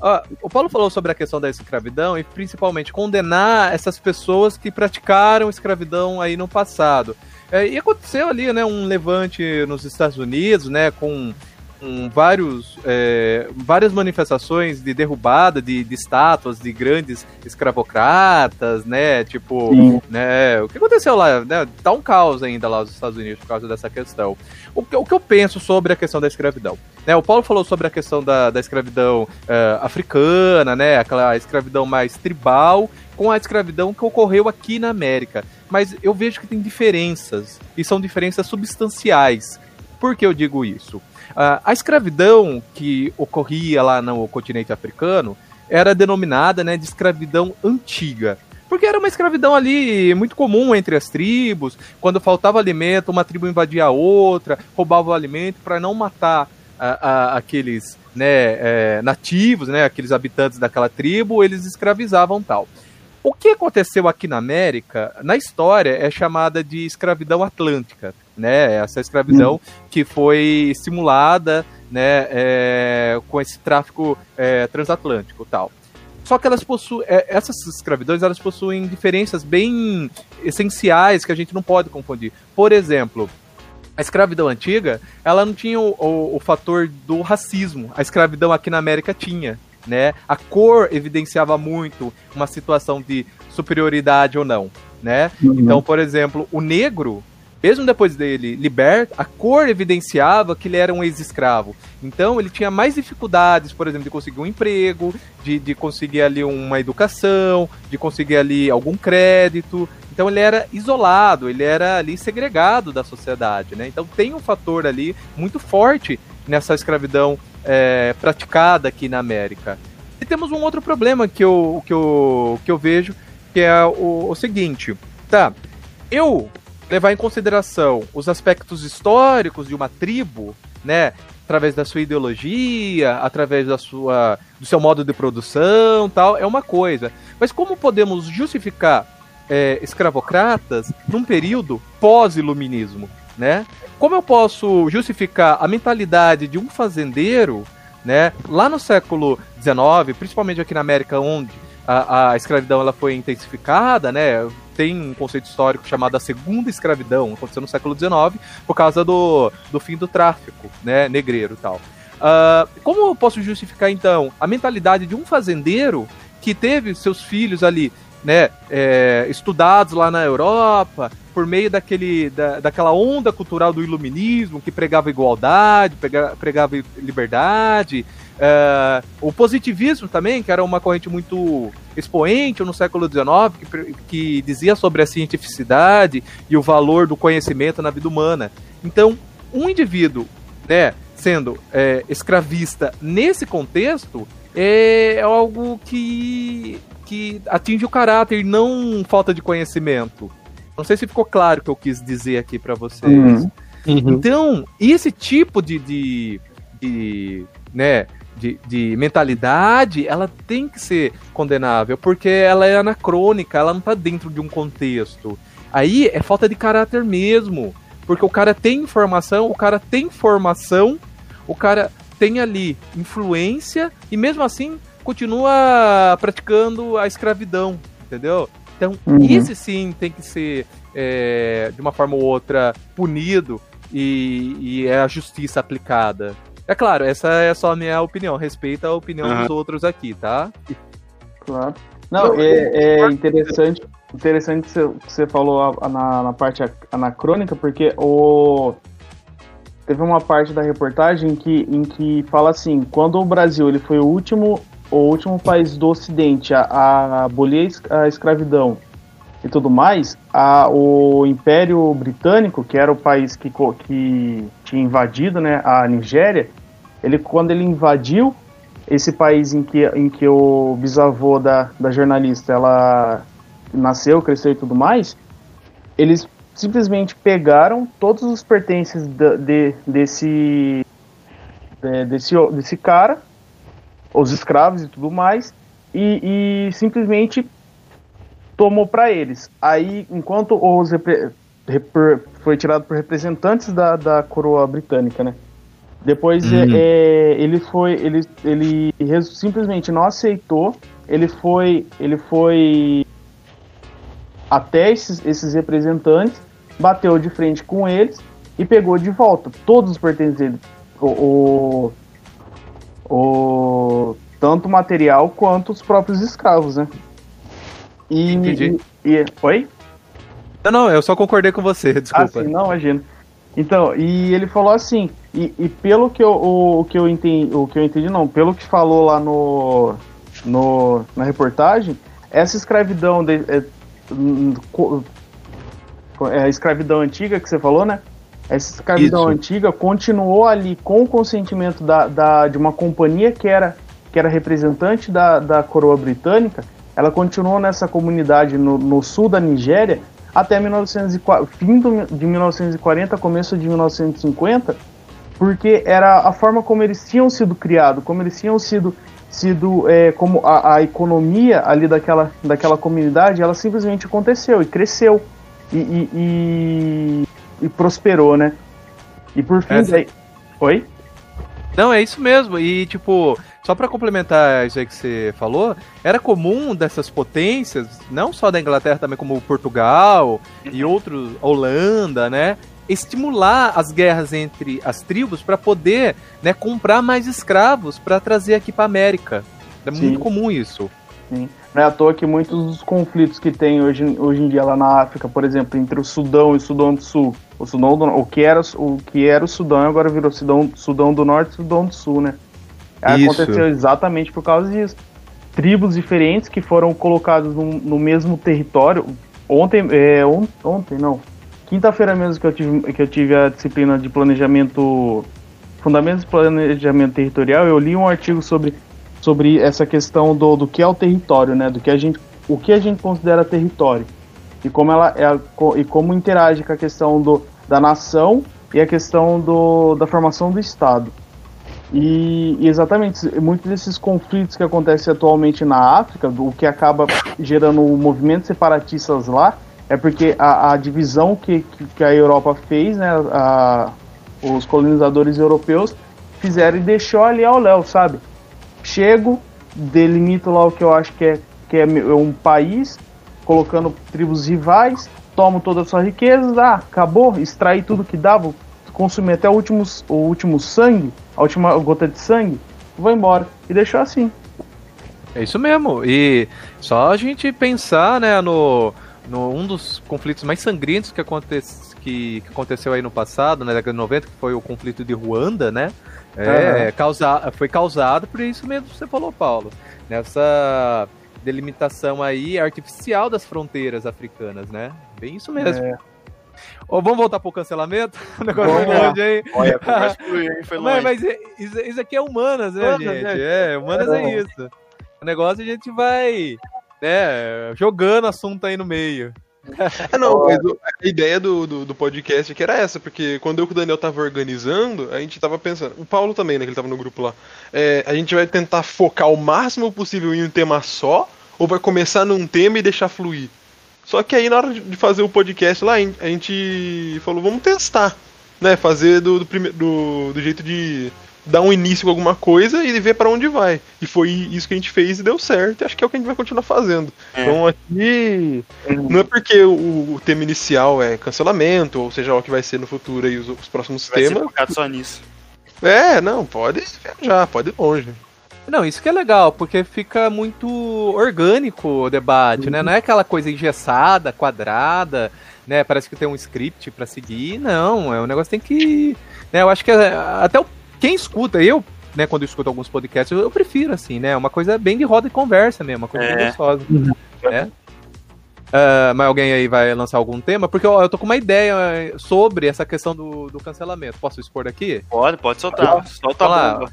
Ah, o Paulo falou sobre a questão da escravidão e principalmente condenar essas pessoas que praticaram escravidão aí no passado. É, e aconteceu ali, né, um levante nos Estados Unidos, né, com com vários, é, várias manifestações de derrubada de, de, estátuas de grandes escravocratas, né? Tipo, Sim. né? O que aconteceu lá? Né? Tá um caos ainda lá nos Estados Unidos por causa dessa questão. O, o que eu penso sobre a questão da escravidão? Né? O Paulo falou sobre a questão da, da escravidão uh, africana, né? Aquela escravidão mais tribal com a escravidão que ocorreu aqui na América. Mas eu vejo que tem diferenças, e são diferenças substanciais. Por que eu digo isso? Uh, a escravidão que ocorria lá no continente africano era denominada né, de escravidão antiga. Porque era uma escravidão ali muito comum entre as tribos. Quando faltava alimento, uma tribo invadia a outra, roubava o alimento para não matar aqueles né, é, nativos, né, aqueles habitantes daquela tribo, eles escravizavam tal. O que aconteceu aqui na América, na história, é chamada de escravidão atlântica né? Essa escravidão uhum. que foi simulada, né, é, com esse tráfico é, transatlântico, tal. Só que elas possuem, é, essas escravidões, elas possuem diferenças bem essenciais que a gente não pode confundir. Por exemplo, a escravidão antiga, ela não tinha o, o, o, fator do racismo. A escravidão aqui na América tinha, né? A cor evidenciava muito uma situação de superioridade ou não, né? Uhum. Então, por exemplo, o negro, mesmo depois dele liberto, a cor evidenciava que ele era um ex-escravo. Então ele tinha mais dificuldades, por exemplo, de conseguir um emprego, de, de conseguir ali uma educação, de conseguir ali algum crédito. Então ele era isolado, ele era ali segregado da sociedade, né? Então tem um fator ali muito forte nessa escravidão é, praticada aqui na América. E temos um outro problema que eu, que eu, que eu vejo, que é o, o seguinte, tá? Eu levar em consideração os aspectos históricos de uma tribo, né? Através da sua ideologia, através da sua, do seu modo de produção, tal, é uma coisa. Mas como podemos justificar é, escravocratas num período pós-iluminismo, né? Como eu posso justificar a mentalidade de um fazendeiro, né? Lá no século XIX, principalmente aqui na América, onde a, a escravidão ela foi intensificada, né? Tem um conceito histórico chamado a segunda escravidão, aconteceu no século XIX, por causa do, do fim do tráfico, né? Negreiro e tal. Uh, como eu posso justificar, então, a mentalidade de um fazendeiro que teve seus filhos ali né, é, estudados lá na Europa, por meio daquele, da, daquela onda cultural do iluminismo que pregava igualdade, pregava, pregava liberdade, é, o positivismo também, que era uma corrente muito expoente no século XIX, que, que dizia sobre a cientificidade e o valor do conhecimento na vida humana. Então, um indivíduo, né, sendo é, escravista nesse contexto, é algo que que atinge o caráter, não falta de conhecimento. Não sei se ficou claro o que eu quis dizer aqui para vocês. Uhum. Uhum. Então, esse tipo de, de, de né, de, de, mentalidade, ela tem que ser condenável, porque ela é anacrônica, ela não tá dentro de um contexto. Aí é falta de caráter mesmo, porque o cara tem informação, o cara tem formação, o cara tem ali influência, e mesmo assim continua praticando a escravidão, entendeu? Então, uhum. esse sim tem que ser, é, de uma forma ou outra, punido e, e, é a justiça aplicada. É claro, essa é só a minha opinião, respeita a opinião uhum. dos outros aqui, tá? Claro. Não, é, é interessante, interessante que você falou na, na parte anacrônica, porque o teve uma parte da reportagem que, em que fala assim, quando o Brasil ele foi o último o último país do Ocidente a, a abolir a escravidão e tudo mais, a, o Império Britânico, que era o país que, que tinha invadido né, a Nigéria, ele, quando ele invadiu esse país em que, em que o bisavô da, da jornalista ela nasceu, cresceu e tudo mais, eles simplesmente pegaram todos os pertences de, de, desse, de, desse, desse cara os escravos e tudo mais, e, e simplesmente tomou para eles. Aí, enquanto os foi tirado por representantes da, da coroa britânica, né? Depois uhum. é, ele foi, ele, ele simplesmente não aceitou. Ele foi, ele foi até esses, esses representantes, bateu de frente com eles e pegou de volta todos os pertences dele. O, o, o tanto material quanto os próprios escravos, né? E, Entendi. E, e, oi? Não, não, eu só concordei com você, desculpa. Ah, sim, não, imagino. Então, e ele falou assim, e, e pelo que eu, o, o, que eu entendi, o que eu entendi não, pelo que falou lá no, no na reportagem, essa escravidão de, é, é, a escravidão antiga que você falou, né? Essa escravidão Isso. antiga continuou ali com o consentimento da, da, de uma companhia que era, que era representante da, da coroa britânica. Ela continuou nessa comunidade no, no sul da Nigéria até 1940, fim de 1940, começo de 1950, porque era a forma como eles tinham sido criados, como eles tinham sido, sido é, como a, a, economia ali daquela, daquela comunidade, ela simplesmente aconteceu e cresceu. E, e, e e prosperou, né? E por fim, Essa... daí... Oi? Não, é isso mesmo. E, tipo, só para complementar isso aí que você falou, era comum dessas potências, não só da Inglaterra, também como Portugal e outros, Holanda, né? Estimular as guerras entre as tribos para poder né, comprar mais escravos para trazer aqui para América. É Sim. muito comum isso. Sim. Não é à toa que muitos dos conflitos que tem hoje, hoje em dia lá na África, por exemplo, entre o Sudão e o Sudão do Sul, o Sudão do, o que era o que era o Sudão agora virou Sudão, Sudão do Norte e Sudão do Sul, né? Isso. Aconteceu exatamente por causa disso. Tribos diferentes que foram colocadas no, no mesmo território. Ontem, é, on, ontem não, quinta-feira mesmo que eu tive que eu tive a disciplina de planejamento, fundamentos de planejamento territorial, eu li um artigo sobre sobre essa questão do, do que é o território, né? Do que a gente, o que a gente considera território e como ela é, e como interage com a questão do, da nação e a questão do, da formação do Estado. E, e, exatamente, muitos desses conflitos que acontecem atualmente na África, o que acaba gerando movimentos separatistas lá, é porque a, a divisão que, que, a Europa fez, né, a, os colonizadores europeus fizeram e deixou ali ao léu, sabe? Chego, delimito lá o que eu acho que é, que é um país, colocando tribos rivais, tomo toda a sua riqueza, ah, acabou, extrair tudo que dava, consumir até o último, o último sangue, a última gota de sangue, vou embora. E deixou assim. É isso mesmo. E só a gente pensar, né, no, no um dos conflitos mais sangrentos que, aconte, que, que aconteceu aí no passado, na década de 90, que foi o conflito de Ruanda, né? É, uhum. causa, foi causado por isso mesmo que você falou, Paulo. Nessa delimitação aí artificial das fronteiras africanas, né? Bem isso mesmo. É. Ou vamos voltar pro cancelamento? *laughs* O negócio *laughs* foi longe aí. Olha, foi longe. Mas, mas isso, isso, aqui é humanas, né, humanas, gente? gente? É, humanas é, é isso. O negócio a gente vai né, jogando assunto aí no meio. É, não, mas a ideia do, do, do, podcast aqui era essa, porque quando eu e o Daniel tava organizando, a gente tava pensando, o Paulo também, né, que ele tava no grupo lá, é, a gente vai tentar focar o máximo possível em um tema só, ou vai começar num tema e deixar fluir? Só que aí na hora de fazer o podcast lá, a gente falou, vamos testar, né, fazer do, do, do, do jeito de dar um início com alguma coisa e ver para onde vai. E foi isso que a gente fez e deu certo. E acho que é o que a gente vai continuar fazendo. É. Então aqui não é porque o, o, tema inicial é cancelamento, ou seja, o que vai ser no futuro e os, os próximos vai temas. Ser só nisso. É, não, pode viajar, pode ir longe. Não, isso que é legal, porque fica muito orgânico o debate, uhum. né? Não é aquela coisa engessada, quadrada, né? Parece que tem um script para seguir. Não, é um negócio tem que. Né, eu acho que é, até o quem escuta, eu, né, quando eu escuto alguns podcasts, eu, eu prefiro, assim, né? Uma coisa bem de roda e conversa mesmo, uma coisa é. bem gostosa. Uhum. Né? Uh, mas alguém aí vai lançar algum tema? Porque ó, eu tô com uma ideia sobre essa questão do, do cancelamento. Posso expor aqui? Pode, pode soltar. Solta a bomba.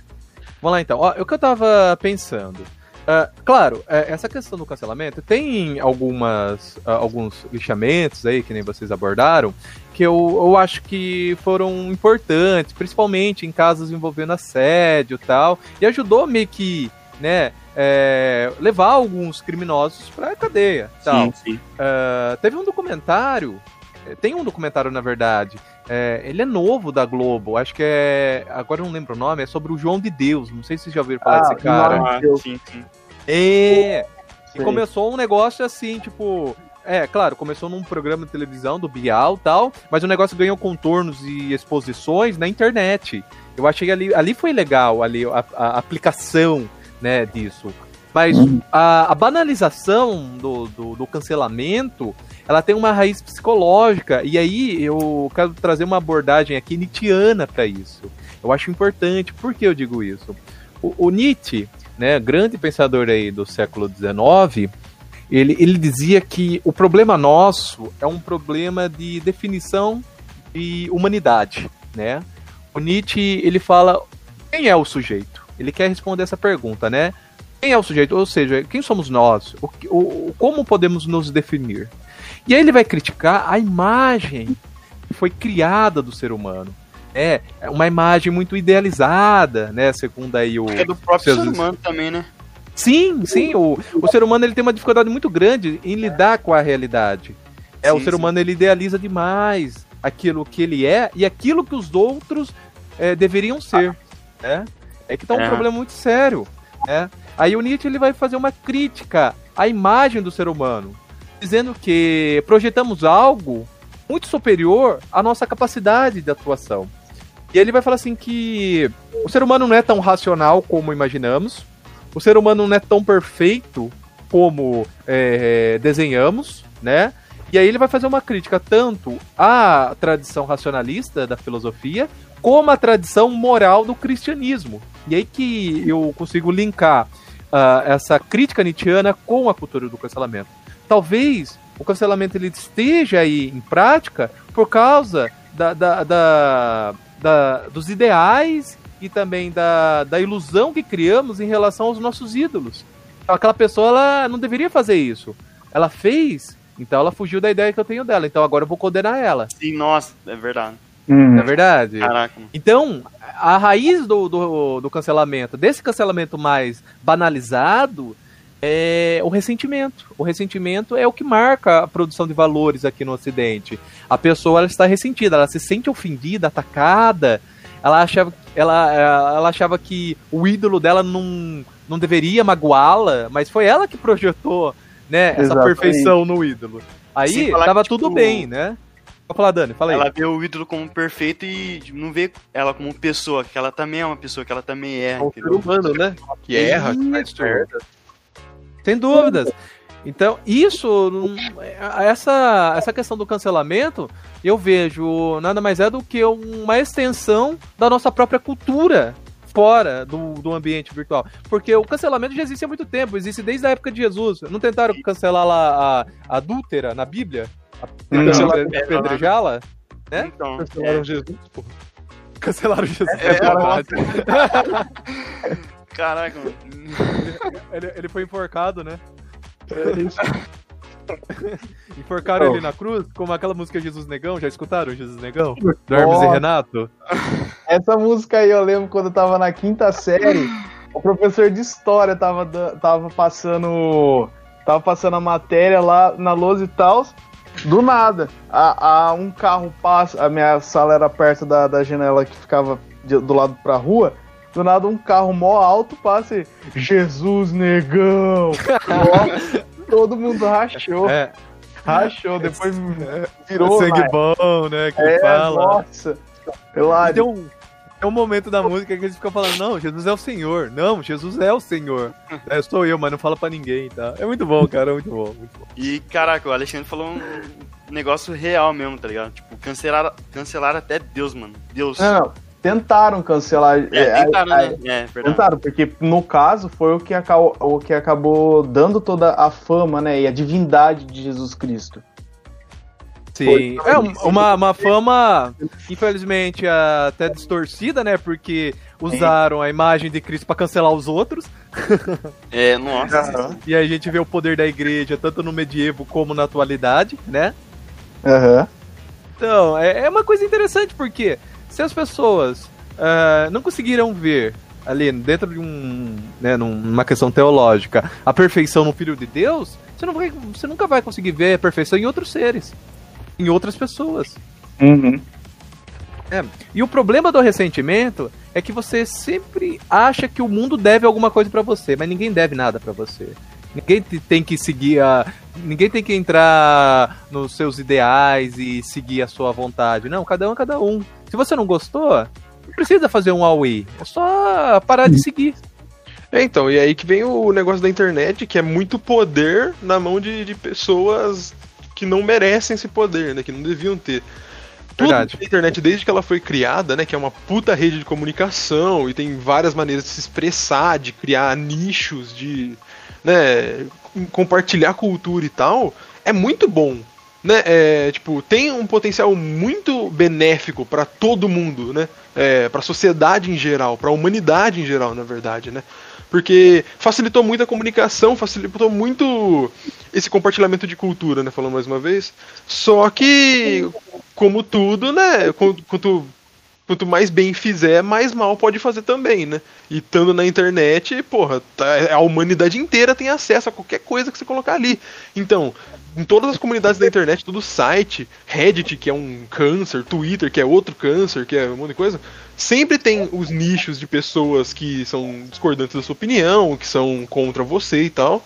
Vamos lá então. Ó, o que eu tava pensando. Uh, claro, é, essa questão do cancelamento tem algumas, uh, alguns lixamentos aí, que nem vocês abordaram, que eu, eu acho que foram importantes, principalmente em casos envolvendo assédio e tal, e ajudou meio que, né, é, levar alguns criminosos pra cadeia. Tal. Sim, sim. Uh, teve um documentário, tem um documentário na verdade, é, ele é novo da Globo, acho que é. Agora eu não lembro o nome, é sobre o João de Deus. Não sei se vocês já ouviram falar ah, desse cara. Ah, sim, sim. É. E começou um negócio assim, tipo. É, claro, começou num programa de televisão do Bial tal, mas o negócio ganhou contornos e exposições na internet. Eu achei ali, ali foi legal, ali a, a aplicação, né, disso. Mas uhum. a, a, banalização do, do, do, cancelamento, ela tem uma raiz psicológica. E aí eu quero trazer uma abordagem aqui nietzschiana para isso. Eu acho importante. Por que eu digo isso? O, o Nietzsche, né, grande pensador aí do século XIX, ele, ele dizia que o problema nosso é um problema de definição de humanidade, né? O Nietzsche, ele fala, quem é o sujeito? Ele quer responder essa pergunta, né? Quem é o sujeito? Ou seja, quem somos nós? O, o, como podemos nos definir? E aí ele vai criticar a imagem que foi criada do ser humano. É, é uma imagem muito idealizada, né? Segundo aí o. É do próprio ser humano também, né? Sim, sim. O, o ser humano ele tem uma dificuldade muito grande em lidar com a realidade. É, sim, o ser humano ele idealiza demais aquilo que ele é e aquilo que os outros é, deveriam ser. Né? É que tá um é. problema muito sério. Né? Aí o Nietzsche ele vai fazer uma crítica à imagem do ser humano, dizendo que projetamos algo muito superior à nossa capacidade de atuação. E ele vai falar assim que o ser humano não é tão racional como imaginamos, o ser humano não é tão perfeito como é, desenhamos, né? E aí ele vai fazer uma crítica tanto à tradição racionalista da filosofia, como à tradição moral do cristianismo. E aí que eu consigo linkar uh, essa crítica nietzschiana com a cultura do cancelamento. Talvez o cancelamento ele esteja aí em prática por causa da, da, da, da dos ideais e também da, da ilusão que criamos em relação aos nossos ídolos. Aquela pessoa ela não deveria fazer isso. Ela fez, então ela fugiu da ideia que eu tenho dela. Então agora eu vou condenar ela. Sim, nossa, é verdade. Uhum. É verdade? Caraca. Então, a raiz do, do, do, cancelamento, desse cancelamento mais banalizado, é o ressentimento. O ressentimento é o que marca a produção de valores aqui no Ocidente. A pessoa ela está ressentida, ela se sente ofendida, atacada. Ela achava, ela, ela achava que o ídolo dela não, não deveria magoá-la, mas foi ela que projetou né, essa perfeição no ídolo. Aí tava que, tudo tipo, bem, né? Pode falar, Dani, fala aí. Ela vê o ídolo como perfeito e não vê ela como pessoa, que ela também é uma pessoa, que ela também erra. É um ser humano, né? Que erra, que faz merda. Sem dúvidas. Então, isso, essa, essa questão do cancelamento, eu vejo nada mais é do que uma extensão da nossa própria cultura fora do, do ambiente virtual. Porque o cancelamento já existe há muito tempo, existe desde a época de Jesus. Não tentaram cancelar lá a, a adúltera na Bíblia? Apedrejá-la? Né? Então, cancelaram é. Jesus, pô. Cancelaram Jesus. É, é, *laughs* Caraca, mano. Ele, ele foi enforcado, né? É isso. *laughs* Enforcaram oh. ele na cruz, como aquela música Jesus Negão, já escutaram Jesus Negão? Do Hermes e Renato? Essa música aí eu lembro quando eu tava na quinta série, o professor de história tava, tava passando. Tava passando a matéria lá na lousa e tal. Do nada, a, a, um carro passa. A minha sala era perto da, da janela que ficava de, do lado pra rua. Do nada, um carro mó alto passa e. Jesus negão! *laughs* todo mundo rachou. É. Rachou, depois virou. Sangue né? bom, né? Que é, fala. Nossa. Tem um, tem um momento da música que eles ficam falando, não, Jesus é o Senhor. Não, Jesus é o Senhor. *laughs* É, sou eu, mas não fala pra ninguém, tá? É muito bom, cara, é muito bom, muito bom. E, caraca, o Alexandre falou um negócio real mesmo, tá ligado? Tipo, cancelar, cancelar até Deus, mano. Deus. Não, tentaram cancelar. É, é tentaram, é, né? É, tentaram, porque no caso foi o que, acabou, o que acabou dando toda a fama, né? E a divindade de Jesus Cristo. Sim, é uma, uma fama, infelizmente, até distorcida, né? Porque usaram a imagem de Cristo para cancelar os outros. *laughs* É, nossa. E aí a gente vê o poder da igreja tanto no medievo como na atualidade, né? Aham. Uhum. Então, é, é uma coisa interessante porque se as pessoas uh, não conseguiram ver ali dentro de um, né, numa questão teológica, a perfeição no Filho de Deus, você, não vai, você nunca vai conseguir ver a perfeição em outros seres, em outras pessoas. Uhum. É. E o problema do ressentimento é que você sempre acha que o mundo deve alguma coisa para você, mas ninguém deve nada para você. Ninguém tem que seguir a. Ninguém tem que entrar nos seus ideais e seguir a sua vontade. Não, cada um é cada um. Se você não gostou, não precisa fazer um Huawei. É só parar de seguir. É, então, e aí que vem o negócio da internet, que é muito poder na mão de, de pessoas que não merecem esse poder, né? Que não deviam ter. Tudo Verdade. a internet, desde que ela foi criada, né? Que é uma puta rede de comunicação e tem várias maneiras de se expressar, de criar nichos, de né, compartilhar cultura e tal, é muito bom né, é, tipo, tem um potencial muito benéfico para todo mundo, né? É, para a sociedade em geral, para a humanidade em geral, na verdade, né? Porque facilitou muito a comunicação, facilitou muito esse compartilhamento de cultura, né? Falando mais uma vez. Só que, como tudo, né? Quanto, quanto mais bem fizer, mais mal pode fazer também, né? E estando na internet, porra, tá, a humanidade inteira tem acesso a qualquer coisa que você colocar ali. Então, em todas as comunidades da internet, todo site, Reddit, que é um câncer, Twitter, que é outro câncer, que é um monte de coisa, sempre tem os nichos de pessoas que são discordantes da sua opinião, que são contra você e tal.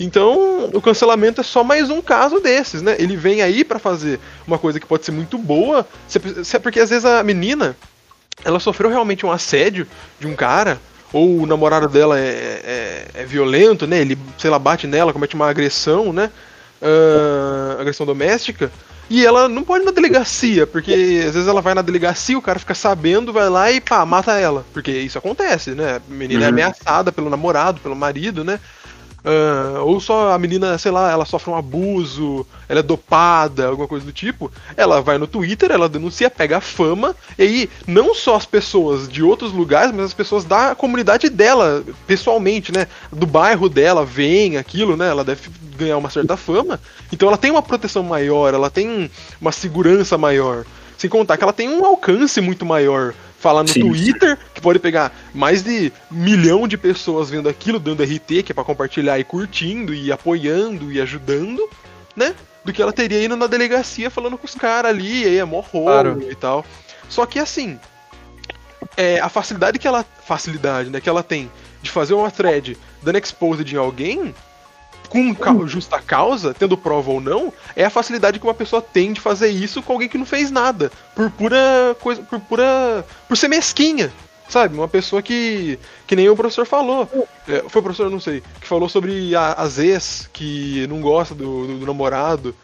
Então, o cancelamento é só mais um caso desses, né? Ele vem aí para fazer uma coisa que pode ser muito boa, porque às vezes a menina, ela sofreu realmente um assédio de um cara, ou o namorado dela é, é, é violento, né? Ele, sei lá, bate nela, comete uma agressão, né? Uh, agressão doméstica. E ela não pode ir na delegacia, porque às vezes ela vai na delegacia, o cara fica sabendo, vai lá e pá, mata ela. Porque isso acontece, né? A menina é uhum. é ameaçada pelo namorado, pelo marido, né? Uh, ou só a menina, sei lá, ela sofre um abuso, ela é dopada, alguma coisa do tipo. Ela vai no Twitter, ela denuncia, pega a fama, e aí não só as pessoas de outros lugares, mas as pessoas da comunidade dela, pessoalmente, né? Do bairro dela, veem aquilo, né? Ela deve ganhar uma certa fama. Então ela tem uma proteção maior, ela tem uma segurança maior. Sem contar que ela tem um alcance muito maior falar no sim, Twitter, que pode pegar mais de milhão de pessoas vendo aquilo, dando RT, que é pra compartilhar e curtindo, e apoiando e ajudando, né? Do que ela teria indo na delegacia falando com os caras ali, e aí é mó claro. e tal. Só que assim, é, a facilidade que ela. Facilidade, né, que ela tem de fazer uma thread dando exposed em alguém com justa causa, tendo prova ou não, é a facilidade que uma pessoa tem de fazer isso com alguém que não fez nada. Por pura coisa. Por pura. Por ser mesquinha. Sabe? Uma pessoa que. Que nem o professor falou. É, foi o professor, não sei. Que falou sobre a, as ex que não gosta do, do, do namorado.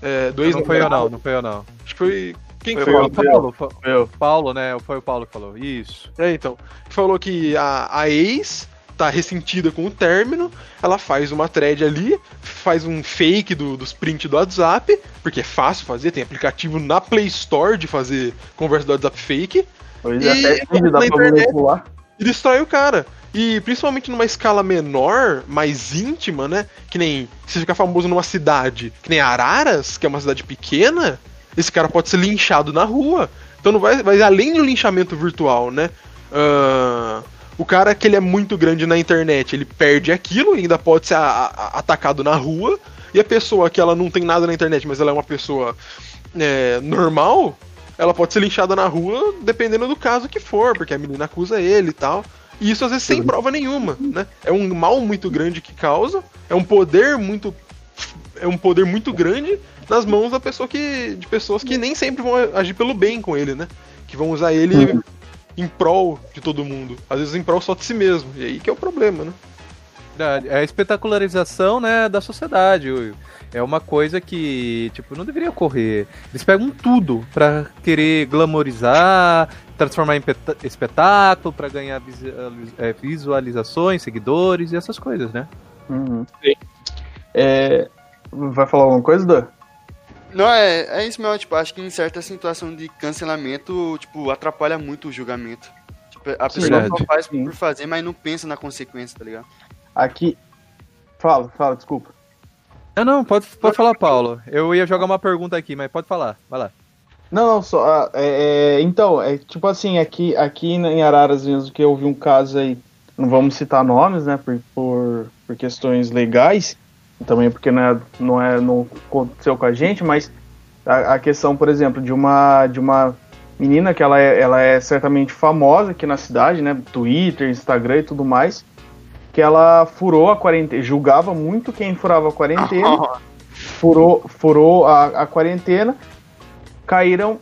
É, do ex Não foi eu não, não foi eu não. Acho que foi. Quem foi? Foi o Paulo, Paulo, Paulo, né? Foi o Paulo que falou. Isso. É, então. Falou que a, a ex tá ressentida com o término, ela faz uma thread ali, faz um fake do, dos prints do WhatsApp, porque é fácil fazer, tem aplicativo na Play Store de fazer conversa do WhatsApp fake. Pois e até dá internet, e destrói o cara. E principalmente numa escala menor, mais íntima, né? Que nem se ficar famoso numa cidade, que nem Araras, que é uma cidade pequena, esse cara pode ser linchado na rua. Então não vai, vai além do linchamento virtual, né? Uh, o cara que ele é muito grande na internet, ele perde aquilo, ainda pode ser a, a, atacado na rua, e a pessoa que ela não tem nada na internet, mas ela é uma pessoa é, normal, ela pode ser linchada na rua dependendo do caso que for, porque a menina acusa ele e tal. E isso às vezes sem prova nenhuma, né? É um mal muito grande que causa, é um poder muito é um poder muito grande nas mãos da pessoa que de pessoas que nem sempre vão agir pelo bem com ele, né? Que vão usar ele uhum em prol de todo mundo. Às vezes em prol só de si mesmo. E aí que é o problema, né? É a espetacularização, né, da sociedade. É uma coisa que, tipo, não deveria ocorrer. Eles pegam tudo para querer glamorizar, transformar em espetáculo, para ganhar é, visualizações, seguidores e essas coisas, né? Uhum. É... Vai falar alguma coisa, Dan? Não, é, é isso mesmo, tipo, acho que em certa situação de cancelamento, tipo, atrapalha muito o julgamento. Tipo, a pessoa Sim, só faz por fazer, mas não pensa na consequência, tá ligado? Aqui. Fala, fala, desculpa. Não, não, pode, pode falar, Paulo. Eu ia jogar uma pergunta aqui, mas pode falar, vai lá. Não, não, só. Ah, é, é, então, é tipo assim, aqui, aqui em Araras mesmo que eu vi um caso aí, não vamos citar nomes, né, por, por, por questões legais, também porque não, é, não, é, não aconteceu com a gente, mas a, a, questão, por exemplo, de uma, de uma menina que ela é, ela é certamente famosa aqui na cidade, né? Twitter, Instagram e tudo mais, que ela furou a quarentena, julgava muito quem furava a quarentena, *laughs* furou, furou a, a quarentena, caíram,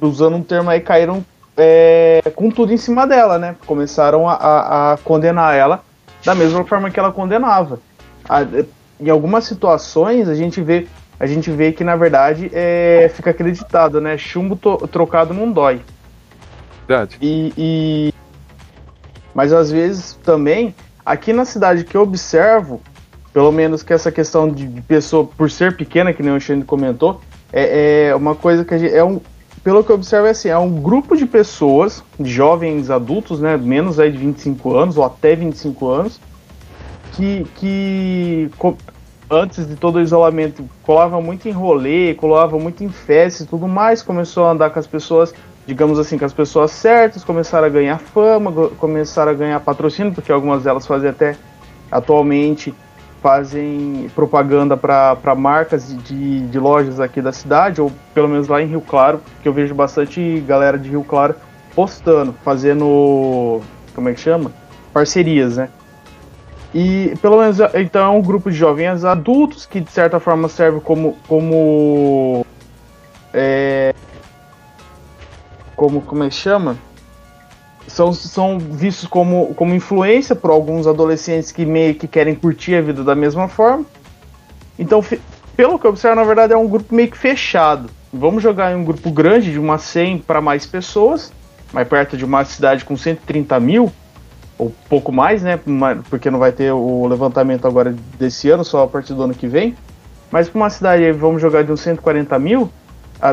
usando um termo aí, caíram é, com tudo em cima dela, né? Começaram a, a, a condenar ela da mesma forma que ela condenava. A, em algumas situações a gente vê a gente vê que na verdade é, fica acreditado, né? Chumbo trocado não dói. Verdade. E, e, mas às vezes também aqui na cidade que eu observo, pelo menos que essa questão de, de pessoa por ser pequena, que nem o Xande comentou, é, é, uma coisa que a gente, é um pelo que eu observo é assim, é um grupo de pessoas, jovens adultos, né, menos aí de 25 anos ou até 25 anos, que, que antes de todo o isolamento, colava muito em rolê, colava muito em festa e tudo mais, começou a andar com as pessoas, digamos assim, com as pessoas certas, começaram a ganhar fama, começaram a ganhar patrocínio, porque algumas delas fazem até atualmente fazem propaganda para marcas de, de lojas aqui da cidade, ou pelo menos lá em Rio Claro, que eu vejo bastante galera de Rio Claro postando, fazendo. Como é que chama? Parcerias, né? E pelo menos então é um grupo de jovens adultos que de certa forma serve como. como. É, como. como é que chama? São, são vistos como, como influência por alguns adolescentes que meio que querem curtir a vida da mesma forma. Então, pelo que eu observo, na verdade é um grupo meio que fechado. Vamos jogar em um grupo grande, de umas 100 para mais pessoas, mais perto de uma cidade com 130 mil, ou pouco mais, né? Porque não vai ter o levantamento agora desse ano, só a partir do ano que vem. Mas para uma cidade, vamos jogar de uns 140 mil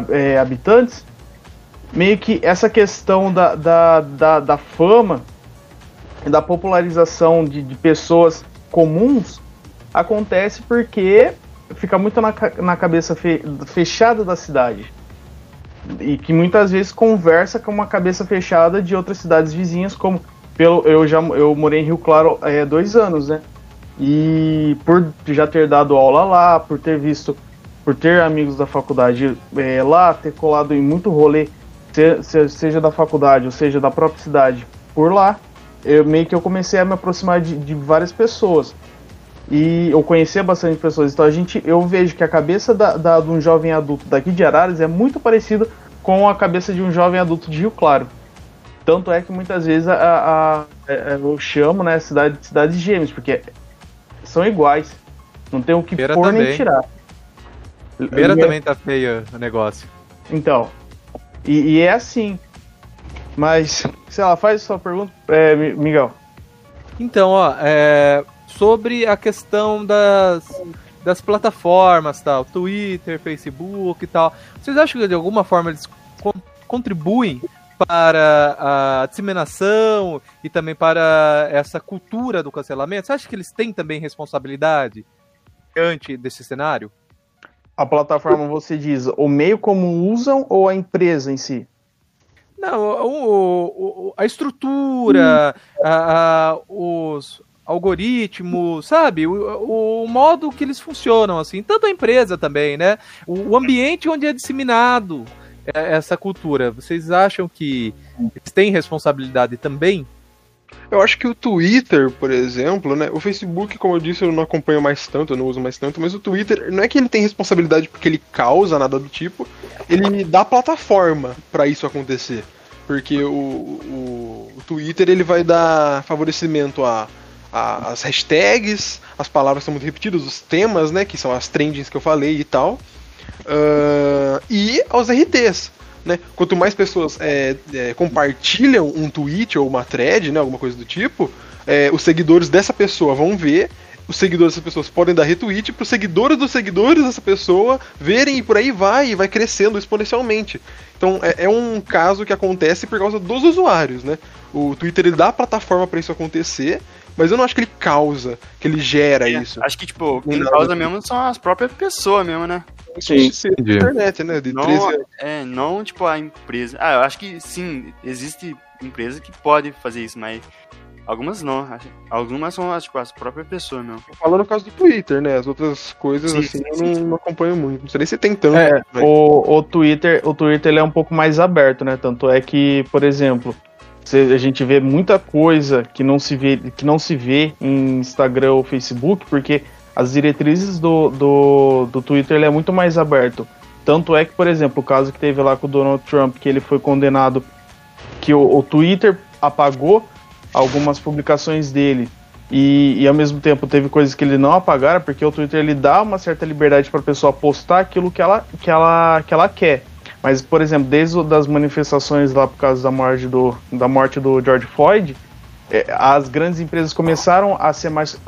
é, habitantes, meio que essa questão da, da, da, da fama e da popularização de, de pessoas comuns acontece porque fica muito na, na cabeça fe, fechada da cidade. E que muitas vezes conversa com uma cabeça fechada de outras cidades vizinhas, como pelo, eu já eu morei em Rio Claro é, dois anos, né? E por já ter dado aula lá, por ter visto, por ter amigos da faculdade é, lá, ter colado em muito rolê seja da faculdade ou seja da própria cidade, por lá, eu meio que eu comecei a me aproximar de, de várias pessoas. E eu conhecia bastante pessoas. Então a gente, eu vejo que a cabeça da, da, de um jovem adulto daqui de Araras é muito parecida com a cabeça de um jovem adulto de Rio Claro. Tanto é que muitas vezes a, a, a eu chamo né, cidade, cidades gêmeas, porque são iguais. Não tem o que Beira pôr também. nem tirar. Beira também tá feio o negócio. Então, e, e, é assim. Mas, sei lá, faz sua pergunta, é, Miguel. Então, ó, é, sobre a questão das, das plataformas, tal, Twitter, Facebook e tal, vocês acham que de alguma forma eles co contribuem para a disseminação e também para essa cultura do cancelamento? Você acha que eles têm também responsabilidade diante desse cenário? A plataforma você diz o meio como usam ou a empresa em si? Não, o, o, a estrutura, hum. a, a, os algoritmos, sabe? O, o, modo que eles funcionam, assim. Tanto a empresa também, né? O, ambiente onde é disseminado essa cultura. Vocês acham que eles têm responsabilidade também? Eu acho que o Twitter, por exemplo, né? O Facebook, como eu disse, eu não acompanho mais tanto, eu não uso mais tanto, mas o Twitter não é que ele tem responsabilidade porque ele causa nada do tipo, ele dá plataforma para isso acontecer. Porque o, o, o, Twitter ele vai dar favorecimento a, a, as hashtags, as palavras são muito repetidas, os temas, né? Que são as trendings que eu falei e tal. Uh, e aos RTs. Né? Quanto mais pessoas é, é, compartilham um tweet ou uma thread, né, alguma coisa do tipo, é, os seguidores dessa pessoa vão ver, os seguidores dessas pessoas podem dar retweet para os seguidores dos seguidores dessa pessoa verem e por aí vai, e vai crescendo exponencialmente. Então é, é um caso que acontece por causa dos usuários, né? O Twitter ele dá a plataforma para isso acontecer, mas eu não acho que ele causa, que ele gera é, isso. Acho que, tipo, quem causa mesmo são as próprias pessoas mesmo, né? Sim, sim. internet, né? De não, 13... É, não tipo a empresa. Ah, eu acho que sim, existe empresa que pode fazer isso, mas Algumas não, algumas são tipo, as próprias pessoas mesmo. Falando no caso do Twitter, né? As outras coisas sim, assim sim, eu não, não, acompanho muito. Não sei nem se tem tanto. É, o, o Twitter, o Twitter ele é um pouco mais aberto, né? Tanto é que, por exemplo, a gente vê muita coisa que não se vê, que não se vê em Instagram ou Facebook, porque as diretrizes do, do, do Twitter é muito mais aberto. Tanto é que, por exemplo, o caso que teve lá com o Donald Trump, que ele foi condenado, que o, o Twitter apagou algumas publicações dele e, e, ao mesmo tempo teve coisas que ele não apagaram, porque o Twitter ele dá uma certa liberdade para a pessoa postar aquilo que ela, que, ela, que ela quer. Mas, por exemplo, desde das manifestações lá por causa da morte do, da morte do George Floyd, é, as grandes empresas começaram a ser mais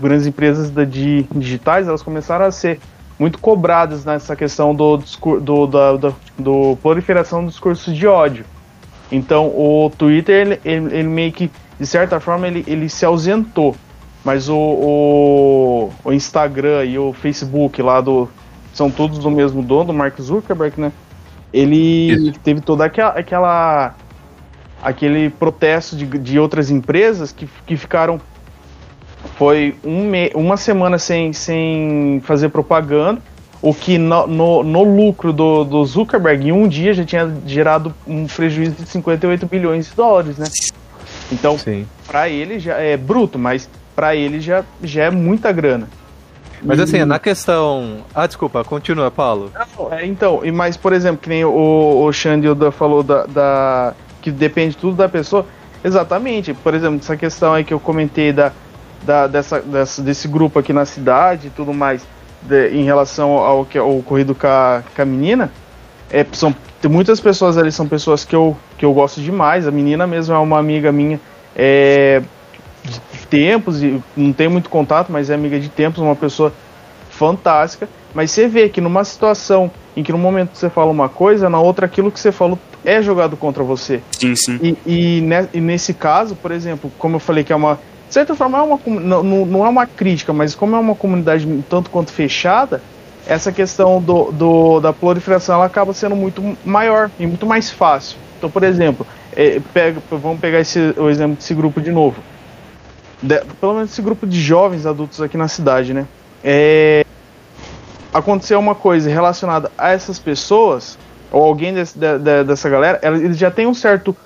grandes empresas de digitais elas começaram a ser muito cobradas nessa questão do, do, da, do proliferação dos discursos de ódio. Então o Twitter ele, ele, ele, meio que de certa forma ele, ele se ausentou, mas o, o, o, Instagram e o Facebook lá do são todos do mesmo dono, do Mark Zuckerberg, né? Ele Isso. teve toda aquela, aquela aquele protesto de, de outras empresas que, que ficaram foi um me uma semana sem, sem fazer propaganda, o que no, no, no lucro do, do, Zuckerberg em um dia já tinha gerado um prejuízo de 58 bilhões de dólares, né? Então, para ele já é bruto, mas para ele já, já é muita grana. Mas assim, na questão. Ah, desculpa, continua, Paulo. Não, é, então, e mas, por exemplo, que nem o, o Xandilda falou da, da. que depende tudo da pessoa. Exatamente. Por exemplo, essa questão aí que eu comentei da, da, dessa, dessa, desse grupo aqui na cidade e tudo mais, de, em relação ao que ao ocorrido com a, com a menina, é, são, tem muitas pessoas ali, são pessoas que eu, que eu gosto demais. A menina mesmo é uma amiga minha é, tempos, e não tem muito contato, mas é amiga de tempos, uma pessoa fantástica. Mas você vê que numa situação em que no momento você fala uma coisa, na outra aquilo que você falou é jogado contra você. Sim, sim. E, e, ne, e nesse caso, por exemplo, como eu falei que é uma de certa forma, é uma, não, não é uma crítica, mas como é uma comunidade tanto quanto fechada, essa questão do, do, da proliferação ela acaba sendo muito maior e muito mais fácil. Então, por exemplo, é, pega, vamos pegar esse, o exemplo desse grupo de novo. De, pelo menos esse grupo de jovens adultos aqui na cidade, né? É, aconteceu uma coisa relacionada a essas pessoas, ou alguém desse, de, de, dessa galera, eles já tem um certo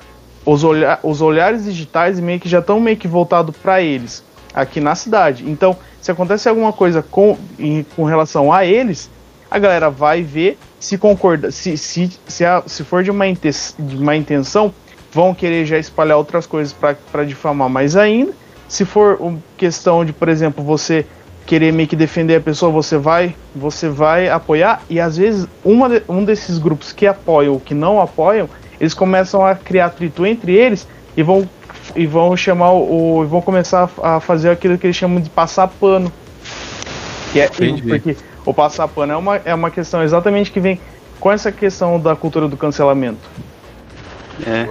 os, olha os olhares digitais meio que já estão meio que voltados para eles aqui na cidade. Então, se acontece alguma coisa com, em, com relação a eles, a galera vai ver se concorda, se, se, se, a, se for de uma, de uma intenção, vão querer já espalhar outras coisas para difamar mais ainda. Se for uma questão de, por exemplo, você querer meio que defender a pessoa, você vai, você vai apoiar e às vezes uma de, um desses grupos que apoiam ou que não apoiam eles começam a criar atrito entre eles e vão e vão chamar o vão começar a fazer aquilo que eles chamam de passar pano. Que é Entendi. porque o passar pano é uma, é uma questão exatamente que vem com essa questão da cultura do cancelamento. É.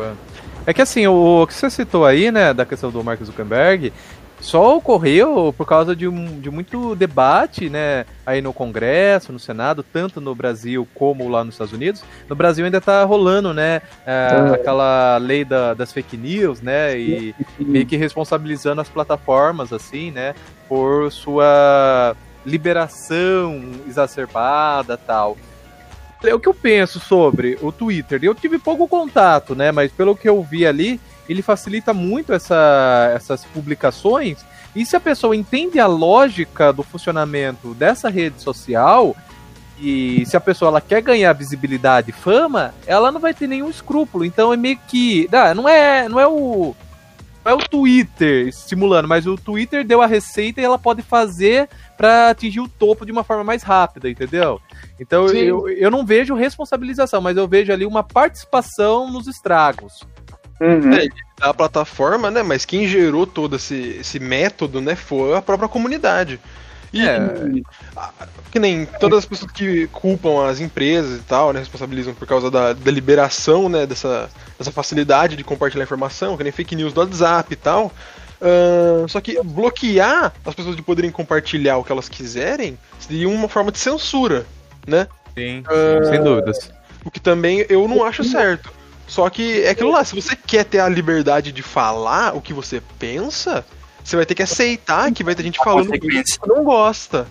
É que assim, o, o que você citou aí, né, da questão do Mark Zuckerberg, só ocorreu por causa de, de muito debate, né, aí no Congresso, no Senado, tanto no Brasil como lá nos Estados Unidos. No Brasil ainda tá rolando, né, é, aquela lei da, das fake news, né, e meio que responsabilizando as plataformas, assim, né, por sua liberação exacerbada tal. É o que eu penso sobre o Twitter. Eu tive pouco contato, né, mas pelo que eu vi ali, ele facilita muito essa, essas publicações. E se a pessoa entende a lógica do funcionamento dessa rede social, e se a pessoa ela quer ganhar visibilidade e fama, ela não vai ter nenhum escrúpulo. Então é meio que. Não é, não é o. Não é o Twitter estimulando, mas o Twitter deu a receita e ela pode fazer para atingir o topo de uma forma mais rápida, entendeu? Então eu, eu não vejo responsabilização, mas eu vejo ali uma participação nos estragos. Uhum. É, a plataforma, né? Mas quem gerou todo esse, esse método, né? Foi a própria comunidade. E é. que nem todas as pessoas que culpam as empresas e tal, né? Responsabilizam por causa da, da liberação, né? Dessa, dessa facilidade de compartilhar informação, que nem fake news do WhatsApp e tal. Uh, só que bloquear as pessoas de poderem compartilhar o que elas quiserem seria uma forma de censura, né? Sim, uh, sem dúvidas. O que também eu não acho certo. Só que é aquilo lá, se você quer ter a liberdade de falar o que você pensa, você vai ter que aceitar que vai ter gente falando que você não gosta.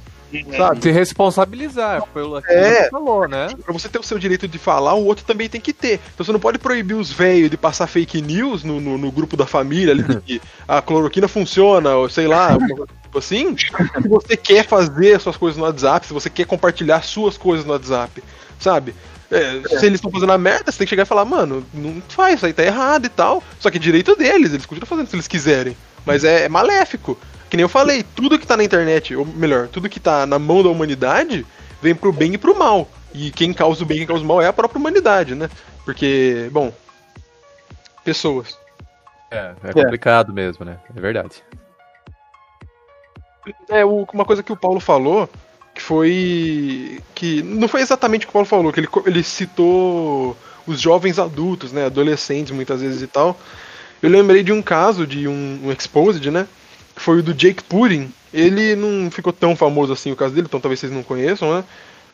Sabe? Se responsabilizar pelo que é, você falou, né? Pra você ter o seu direito de falar, o outro também tem que ter. Então você não pode proibir os velhos de passar fake news no, no, no grupo da família, ali, que a cloroquina funciona, ou sei lá, *laughs* assim. Se você quer fazer suas coisas no WhatsApp, se você quer compartilhar suas coisas no WhatsApp, sabe? É, é. Se eles estão fazendo a merda, você tem que chegar e falar, mano, não faz, isso aí tá errado e tal. Só que é direito deles, eles continuam fazendo se eles quiserem. Mas é, é maléfico. Que nem eu falei, tudo que tá na internet, ou melhor, tudo que tá na mão da humanidade, vem pro bem e pro mal. E quem causa o bem e quem causa o mal é a própria humanidade, né? Porque, bom, pessoas. É, é complicado é. mesmo, né? É verdade. É, uma coisa que o Paulo falou que foi. que não foi exatamente o que o Paulo falou, que ele, ele citou os jovens adultos, né, adolescentes muitas vezes e tal. Eu lembrei de um caso de um, um exposed, né, que foi o do Jake Pudding. Ele não ficou tão famoso assim o caso dele, então talvez vocês não conheçam, né.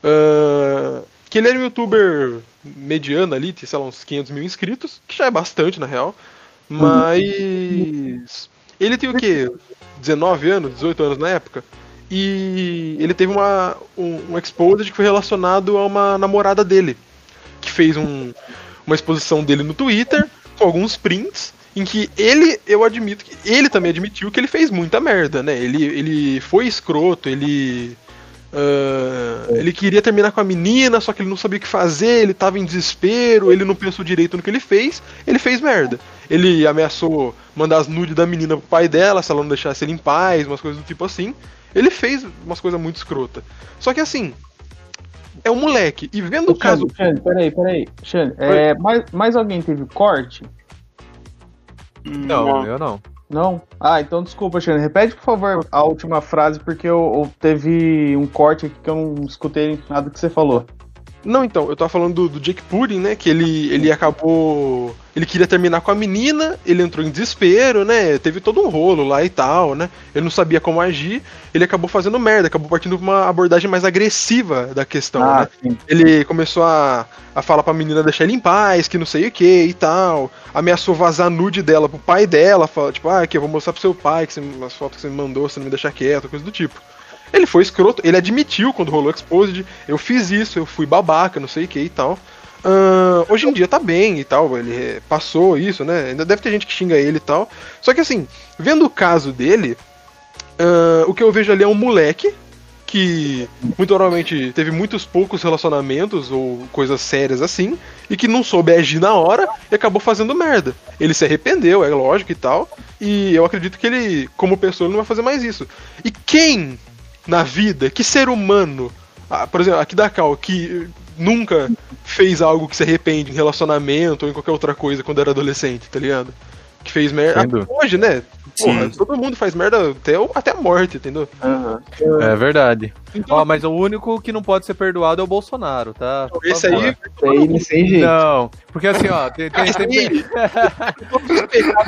Uh, que ele era um youtuber mediano ali, tinha, sei lá, uns 500 mil inscritos, que já é bastante na real. Mas Ele tem o quê? 19 anos, 18 anos na época? E ele teve uma, um, um exposed que foi relacionado a uma namorada dele. Que fez um, uma exposição dele no Twitter, com alguns prints, em que ele, eu admito que ele também admitiu que ele fez muita merda, né? Ele, ele foi escroto, ele Uh, ele queria terminar com a menina, só que ele não sabia o que fazer, ele tava em desespero, ele não pensou direito no que ele fez, ele fez merda. Ele ameaçou mandar as nudes da menina pro pai dela, se ela não deixasse ele em paz, umas coisas do tipo assim. Ele fez umas coisas muito escrota. Só que assim, é um moleque. E vendo o caso. Xane, peraí, peraí. Xane, é, mais, mais alguém teve corte? Não, não, eu não. Não? Ah, então desculpa, Xane. Repete, por favor, a última frase, porque eu, eu, teve um corte aqui que eu não escutei nada que você falou. Não, então, eu tava falando do, do Jake Pudding, né? Que ele, ele acabou. Ele queria terminar com a menina, ele entrou em desespero, né? Teve todo um rolo lá e tal, né? Ele não sabia como agir, ele acabou fazendo merda, acabou partindo pra uma abordagem mais agressiva da questão, ah, né? Sim. Ele começou a, a falar pra menina deixar ele em paz, que não sei o que e tal. Ameaçou vazar nude dela pro pai dela, fala, tipo, ah, aqui eu vou mostrar pro seu pai que você, as fotos que você me mandou, você não me deixar quieto, coisa do tipo. Ele foi escroto, ele admitiu quando rolou Exposed, eu fiz isso, eu fui babaca, não sei o que e tal. Uh, hoje em dia tá bem e tal, ele passou isso, né? Ainda deve ter gente que xinga ele e tal. Só que assim, vendo o caso dele, uh, o que eu vejo ali é um moleque que muito provavelmente teve muitos poucos relacionamentos ou coisas sérias assim, e que não soube agir na hora e acabou fazendo merda. Ele se arrependeu, é lógico e tal, e eu acredito que ele, como pessoa, não vai fazer mais isso. E quem na vida, que ser humano, ah, por exemplo, aqui da Cal, que nunca fez algo que se arrepende em relacionamento ou em qualquer outra coisa quando era adolescente, tá ligado? Que fez merda. hoje, né? Porra, todo mundo faz merda até, até a morte, entendeu? Uhum. É verdade. Então, Ó, mas o único que não pode ser perdoado é o Bolsonaro, tá? Por esse favor. aí, esse aí sem jeito. Não, porque assim, ó, tem. tem, tem... *laughs*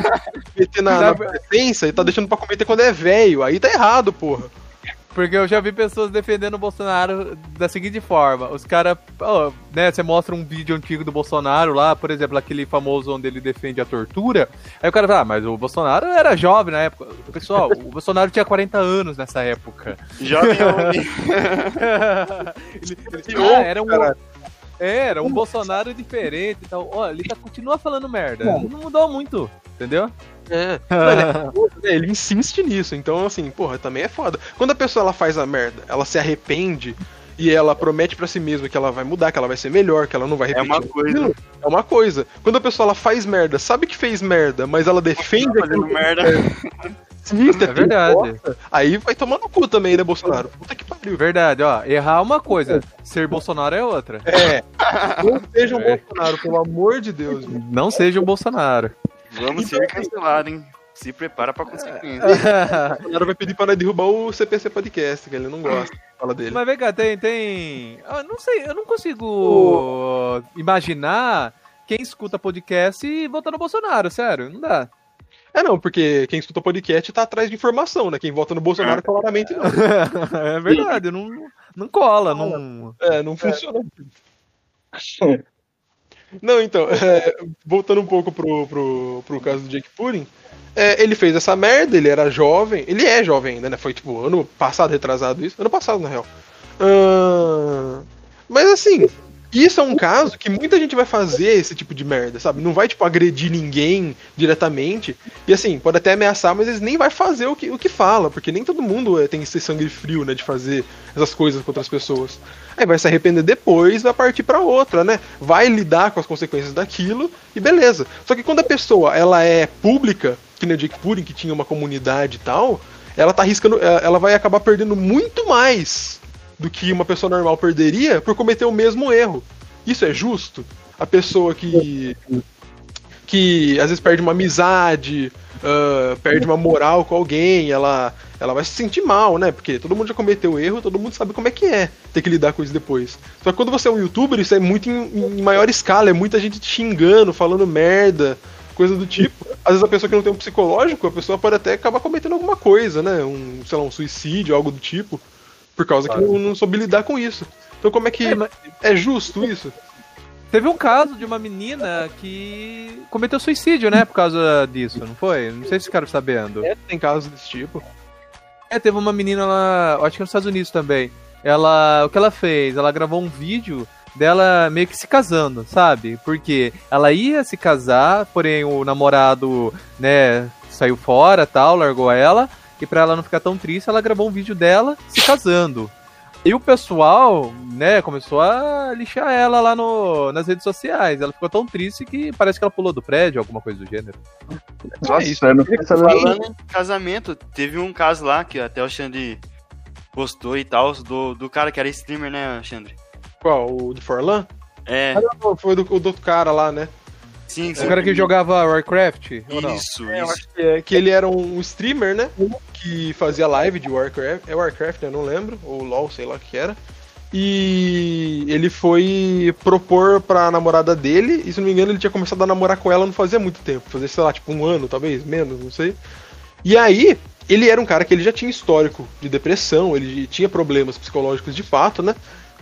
*laughs* meter na, na adolescência e tá deixando pra cometer quando é velho. Aí tá errado, porra. Porque eu já vi pessoas defendendo o Bolsonaro da seguinte forma: os caras, oh, né, você mostra um vídeo antigo do Bolsonaro lá, por exemplo, aquele famoso onde ele defende a tortura. Aí o cara fala, ah, mas o Bolsonaro era jovem na época. Pessoal, o Bolsonaro tinha 40 anos nessa época. Jovem homem. *laughs* ele, ele, ah, era um. Era um Bolsonaro diferente e tal. Olha, ele tá, continua falando merda. Não mudou muito, entendeu? É. *laughs* Mano, ele insiste nisso. Então, assim, porra, também é foda. Quando a pessoa ela faz a merda, ela se arrepende e ela promete para si mesma que ela vai mudar, que ela vai ser melhor, que ela não vai repetir. É uma coisa. É uma coisa. Quando a pessoa ela faz merda, sabe que fez merda, mas ela defende tá aquilo merda. *laughs* Sim, é, é verdade. aí vai tomar no cu também, né, Bolsonaro? Puta que pariu. Verdade, ó. Errar é uma coisa, ser Bolsonaro é outra. É. Não seja um é. Bolsonaro, pelo amor de Deus. Não seja um Bolsonaro. Vamos ser cancelados, hein? Se prepara pra consequência. o cara vai pedir pra derrubar o CPC Podcast, que ele não gosta. Fala dele. Mas vem cá, tem. tem... Ah, não sei, eu não consigo imaginar quem escuta podcast e vota no Bolsonaro, sério, não dá. É não, porque quem escuta podcast tá atrás de informação, né? Quem vota no Bolsonaro é. claramente não. *laughs* é verdade, não, não cola, não. É, não funciona. É. Não, então, é, voltando um pouco pro, pro, pro caso do Jake Pudding, é, ele fez essa merda, ele era jovem, ele é jovem ainda, né? Foi tipo ano passado, retrasado isso, ano passado na real. Uh, mas assim, isso é um caso que muita gente vai fazer esse tipo de merda, sabe? Não vai, tipo, agredir ninguém diretamente. E assim, pode até ameaçar, mas eles nem vai fazer o que, o que fala, porque nem todo mundo é, tem esse sangue frio, né, de fazer essas coisas contra as pessoas. Aí vai se arrepender depois, vai partir para outra, né? Vai lidar com as consequências daquilo e beleza. Só que quando a pessoa ela é pública, que nem o Jake Pudding, que tinha uma comunidade e tal, ela tá arriscando, é, ela vai acabar perdendo muito mais do que uma pessoa normal perderia por cometer o mesmo erro. Isso é justo? A pessoa que que às vezes perde uma amizade, uh, perde uma moral com alguém, ela, ela vai se sentir mal, né? Porque todo mundo já cometeu erro, todo mundo sabe como é que é ter que lidar com isso depois. Só que quando você é um youtuber, isso é muito em, em maior escala, é muita gente te xingando, falando merda, coisa do tipo. Às vezes a pessoa que não tem um psicológico, a pessoa pode até acabar cometendo alguma coisa, né? Um, sei lá, um suicídio, algo do tipo. Por causa que não, não soube lidar com isso. Então como é que. É, mas... é justo isso? Teve um caso de uma menina que cometeu suicídio, né? Por causa disso, não foi? Não sei se ficaram sabendo. É, tem casos desse tipo. É, teve uma menina lá, acho que nos Estados Unidos também. Ela, o que ela fez? Ela gravou um vídeo dela meio que se casando, sabe? Porque ela ia se casar, porém o namorado, né, saiu fora, tal, largou ela, e para ela não ficar tão triste, ela gravou um vídeo dela se casando. E o pessoal, né, começou a lixar ela lá no, nas redes sociais. Ela ficou tão triste que parece que ela pulou do prédio, alguma coisa do gênero. Nossa, é isso, não Falando em casamento, teve um caso lá que até o Xandre postou e tal, do, do cara que era streamer, né, Xandre? Qual? O de Forlan? É. Ah, não, foi do, do outro cara lá, né? Sim, sim. O cara que jogava Warcraft? Isso, é, isso. Que, é, que, ele era um streamer, né? Que fazia live de Warcraft. É Warcraft, né? Não lembro. Ou LOL, sei lá o que era. E ele foi propor pra namorada dele. E se não me engano, ele tinha começado a namorar com ela não fazia muito tempo. Fazia, sei lá, tipo um ano, talvez, menos, não sei. E aí, ele era um cara que ele já tinha histórico de depressão, ele tinha problemas psicológicos de fato, né?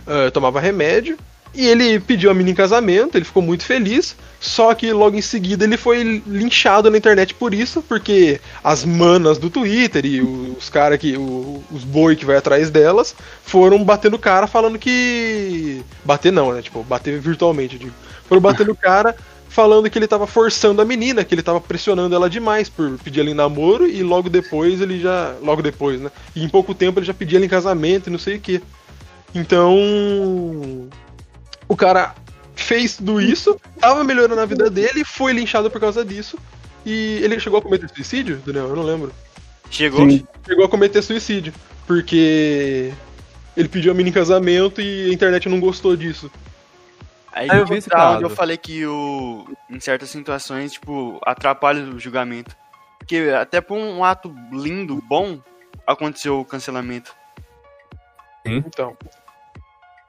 Uh, tomava remédio. E ele pediu a menina em casamento, ele ficou muito feliz, só que logo em seguida ele foi linchado na internet por isso, porque as manas do Twitter e os caras que. os boi que vai atrás delas foram batendo cara falando que. Bater não, né? Tipo, bater virtualmente, digo. Foram batendo cara falando que ele tava forçando a menina, que ele tava pressionando ela demais por pedir ela em namoro, e logo depois ele já. Logo depois, né? E em pouco tempo ele já pedia ela em casamento e não sei o que. Então o cara fez tudo isso, tava melhorando a vida dele, foi linchado por causa disso. E ele chegou a cometer suicídio, Daniel? Eu não lembro. Chegou? Sim. Chegou a cometer suicídio. Porque ele pediu a mim em casamento e a internet não gostou disso. Aí ah, eu vi esse caso. eu falei que o, em certas situações, tipo, atrapalha o julgamento. Porque até por um ato lindo, bom, aconteceu o cancelamento. Sim. Então.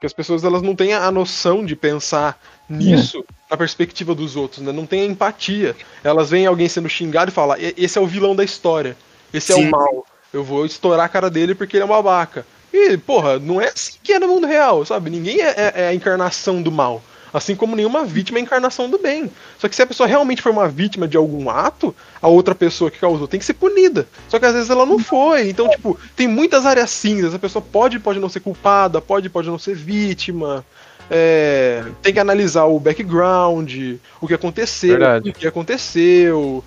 Porque as pessoas elas não têm a noção de pensar nisso é. na perspectiva dos outros, né? Não tem a empatia. Elas veem alguém sendo xingado e falam: esse é o vilão da história, esse Sim. é o mal. Eu vou estourar a cara dele porque ele é uma babaca. E, porra, não é assim que é no mundo real, sabe? Ninguém é, é, é a encarnação do mal. Assim como nenhuma vítima é encarnação do bem. Só que se a pessoa realmente foi uma vítima de algum ato, a outra pessoa que causou tem que ser punida. Só que às vezes ela não foi. Então, tipo, tem muitas áreas cinzas. A pessoa pode, pode não ser culpada, pode, pode não ser vítima. É, tem que analisar o background, o que aconteceu, Verdade. o que aconteceu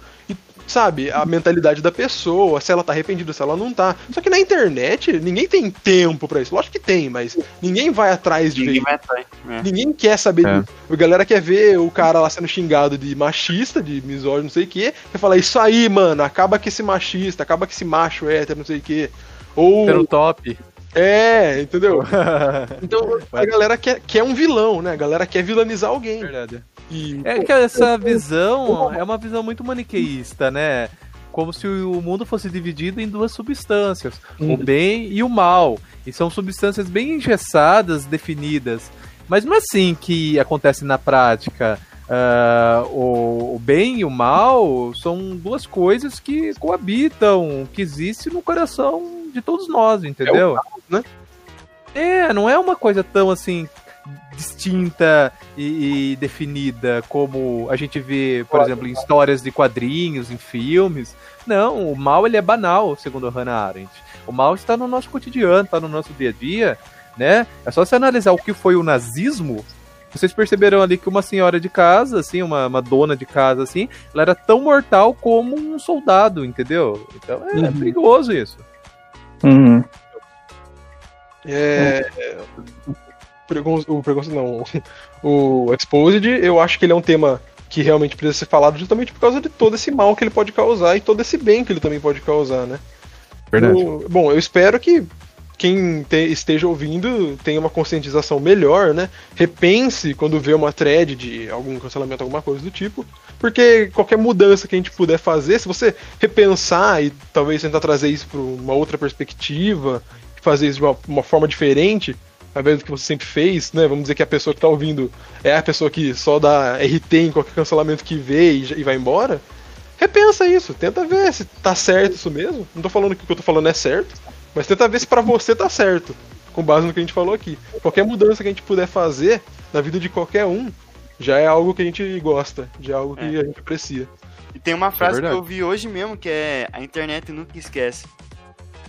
sabe, a mentalidade da pessoa, se ela tá arrependida, se ela não tá. Só que na internet, ninguém tem tempo para isso. Lógico que tem, mas ninguém vai atrás de ninguém ver. Atrás, é. Ninguém quer saber é. disso. A galera quer ver o cara lá sendo xingado de machista, de misógino, não sei o quê. Quer falar, isso aí, mano, acaba com esse machista, acaba com esse macho hétero, não sei o quê. Ou. Pelo top. É, entendeu? *laughs* então a galera quer, quer um vilão, né? A galera quer vilanizar alguém. Verdade. E, é que essa visão é uma visão muito maniqueísta, né? Como se o mundo fosse dividido em duas substâncias, o uhum. bem e o mal. E são substâncias bem engessadas, definidas. Mas não é assim que acontece na prática. Uh, o, o, bem e o mal são duas coisas que coabitam, que existem no coração de todos nós, entendeu? É, caos, né? é não é uma coisa tão assim distinta e, e, definida como a gente vê, por exemplo, em histórias de quadrinhos, em filmes. Não, o mal ele é banal, segundo a Hannah Arendt. O mal está no nosso cotidiano, está no nosso dia a dia, né? É só você analisar o que foi o nazismo. Vocês perceberam ali que uma senhora de casa, assim, uma, uma dona de casa, assim, ela era tão mortal como um soldado, entendeu? Então é, uhum. perigoso isso. Uhum. É, o preconceito não, o Exposed, eu acho que ele é um tema que realmente precisa ser falado justamente por causa de todo esse mal que ele pode causar e todo esse bem que ele também pode causar, né? Verdade. O, bom, eu espero que quem te, esteja ouvindo tenha uma conscientização melhor, né? Repense quando vê uma thread de algum cancelamento, alguma coisa do tipo. Porque qualquer mudança que a gente puder fazer, se você repensar e talvez tentar trazer isso para uma outra perspectiva, fazer isso de uma, uma forma diferente, ao invés do que você sempre fez, né? Vamos dizer que a pessoa que tá ouvindo é a pessoa que só dá RT em qualquer cancelamento que vê e, e vai embora. Repensa isso, tenta ver se tá certo isso mesmo. Não tô falando que o que eu tô falando é certo, mas tenta ver se para você tá certo, com base no que a gente falou aqui. Qualquer mudança que a gente puder fazer na vida de qualquer um, já é algo que a gente gosta, já é algo que é. a gente aprecia. E tem uma frase é que eu vi hoje mesmo que é a internet nunca esquece.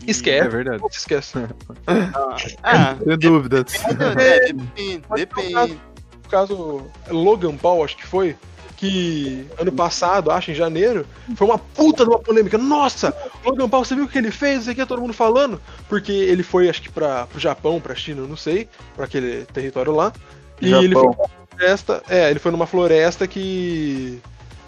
Esquece. É verdade. Esquece. ah, ah, Sem dúvidas. Depende. depende. No caso, Logan Paul, acho que foi, que ano passado, acho, em janeiro, foi uma puta de uma polêmica. Nossa, Logan Paul, você viu o que ele fez? Isso aqui é todo mundo falando. Porque ele foi, acho que, pra, pro Japão, pra China, não sei, pra aquele território lá. E Japão. ele foi numa floresta. É, ele foi numa floresta que.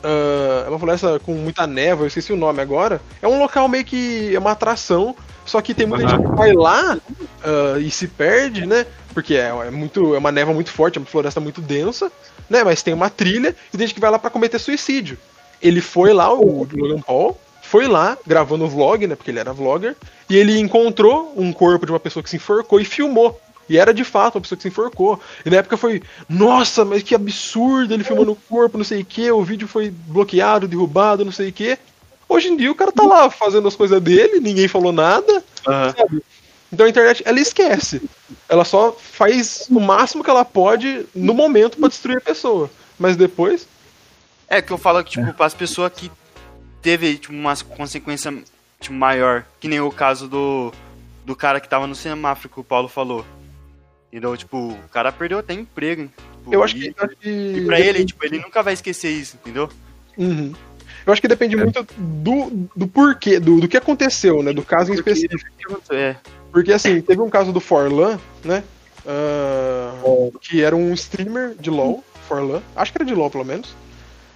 Uh, é uma floresta com muita névoa, eu esqueci o nome agora. É um local meio que. É uma atração. Só que tem muita uhum. gente que vai lá uh, e se perde, né? Porque é, é, muito, é uma névoa muito forte, é uma floresta muito densa, né? Mas tem uma trilha e tem gente que vai lá para cometer suicídio. Ele foi lá, o Logan Paul, foi lá gravando o vlog, né? Porque ele era vlogger, e ele encontrou um corpo de uma pessoa que se enforcou e filmou. E era de fato uma pessoa que se enforcou. E na época foi, nossa, mas que absurdo, ele filmando o corpo, não sei o que, o vídeo foi bloqueado, derrubado, não sei o que. Hoje em dia o cara tá lá fazendo as coisas dele, ninguém falou nada, uhum. sabe? Então a internet, ela esquece. Ela só faz o máximo que ela pode no momento para destruir a pessoa. Mas depois. É que eu falo que, tipo, para as pessoas que teve tipo, uma consequência tipo, maior, que nem o caso do, do cara que tava no semáforo que o Paulo falou. Então, tipo, o cara perdeu até emprego. Tipo, eu acho que. E, que... e pra ele, tipo, ele nunca vai esquecer isso, entendeu? Uhum. Eu acho que depende é. muito do, do porquê, do, do que aconteceu, né? Do caso em específico. É. Porque assim, teve um caso do Forlan, né? Uh, que era um streamer de LoL, Forlan, acho que era de LoL pelo menos,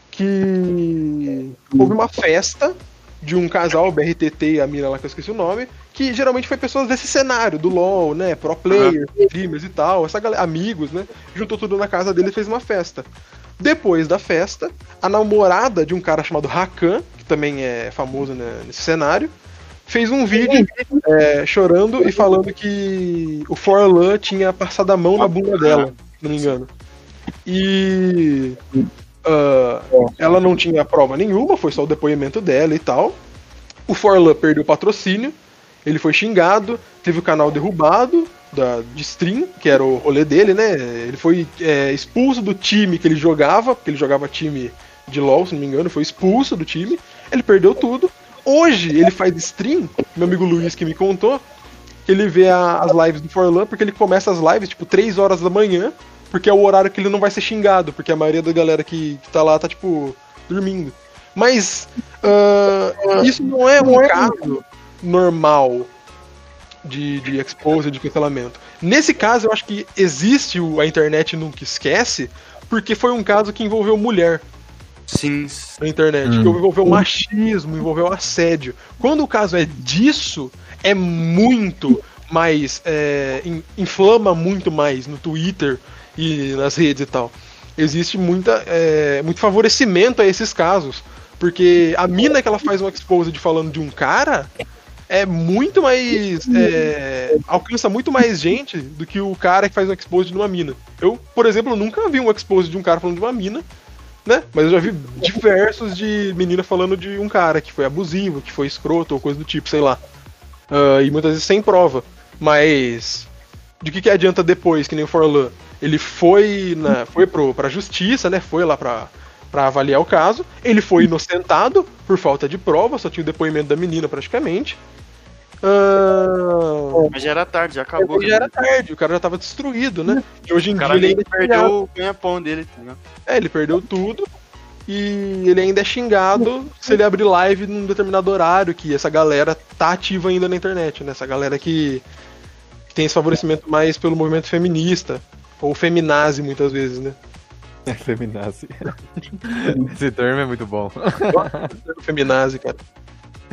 que houve uma festa de um casal, BRTT e a mina lá que eu esqueci o nome, que geralmente foi pessoas desse cenário, do LoL, né? Pro players, streamers e tal, essa galera, amigos, né? Juntou tudo na casa dele e fez uma festa. Depois da festa, a namorada de um cara chamado Rakan, que também é famoso né, nesse cenário, fez um vídeo é, chorando e falando que o Forlan tinha passado a mão na bunda dela, se não me engano. E uh, ela não tinha prova nenhuma, foi só o depoimento dela e tal. O Forlan perdeu o patrocínio, ele foi xingado, teve o canal derrubado da, de stream, que era o rolê dele, né? Ele foi é, expulso do time que ele jogava, porque ele jogava time de LoL, se não me engano, foi expulso do time, ele perdeu tudo. Hoje ele faz stream, meu amigo Luiz que me contou, que ele vê a, as lives do Forlan, porque ele começa as lives tipo 3 horas da manhã, porque é o horário que ele não vai ser xingado, porque a maioria da galera que, que tá lá tá tipo dormindo. Mas uh, isso não é um caso normal de, de expose, de cancelamento. Nesse caso, eu acho que existe o, a internet nunca esquece, porque foi um caso que envolveu mulher. Sim. Na internet. Hum. Que envolveu machismo, envolveu assédio. Quando o caso é disso, é muito mais. É, inflama muito mais no Twitter e nas redes e tal. Existe muita, é, muito favorecimento a esses casos. Porque a mina que ela faz um exposed falando de um cara é muito mais. É, alcança muito mais gente do que o cara que faz um exposed numa mina. Eu, por exemplo, nunca vi um exposed de um cara falando de uma mina né? Mas eu já vi diversos de menina falando de um cara que foi abusivo, que foi escroto ou coisa do tipo, sei lá. Uh, e muitas vezes sem prova. Mas de que, que adianta depois, que nem o Forlan? Ele foi na, foi pro, pra justiça, né? Foi lá pra, pra avaliar o caso. Ele foi inocentado por falta de prova, só tinha o depoimento da menina praticamente. Uh... Mas já era tarde, já acabou. Já era tarde, o cara já tava destruído, né? E hoje em dia ele ainda perdeu o ganha-pão dele, tá É, ele perdeu tudo. E ele ainda é xingado se ele abrir live num determinado horário, que essa galera tá ativa ainda na internet, né? Essa galera que, que tem esse favorecimento mais pelo movimento feminista, ou feminazi muitas vezes, né? É, feminazi. *laughs* esse termo é muito bom. feminazi, cara.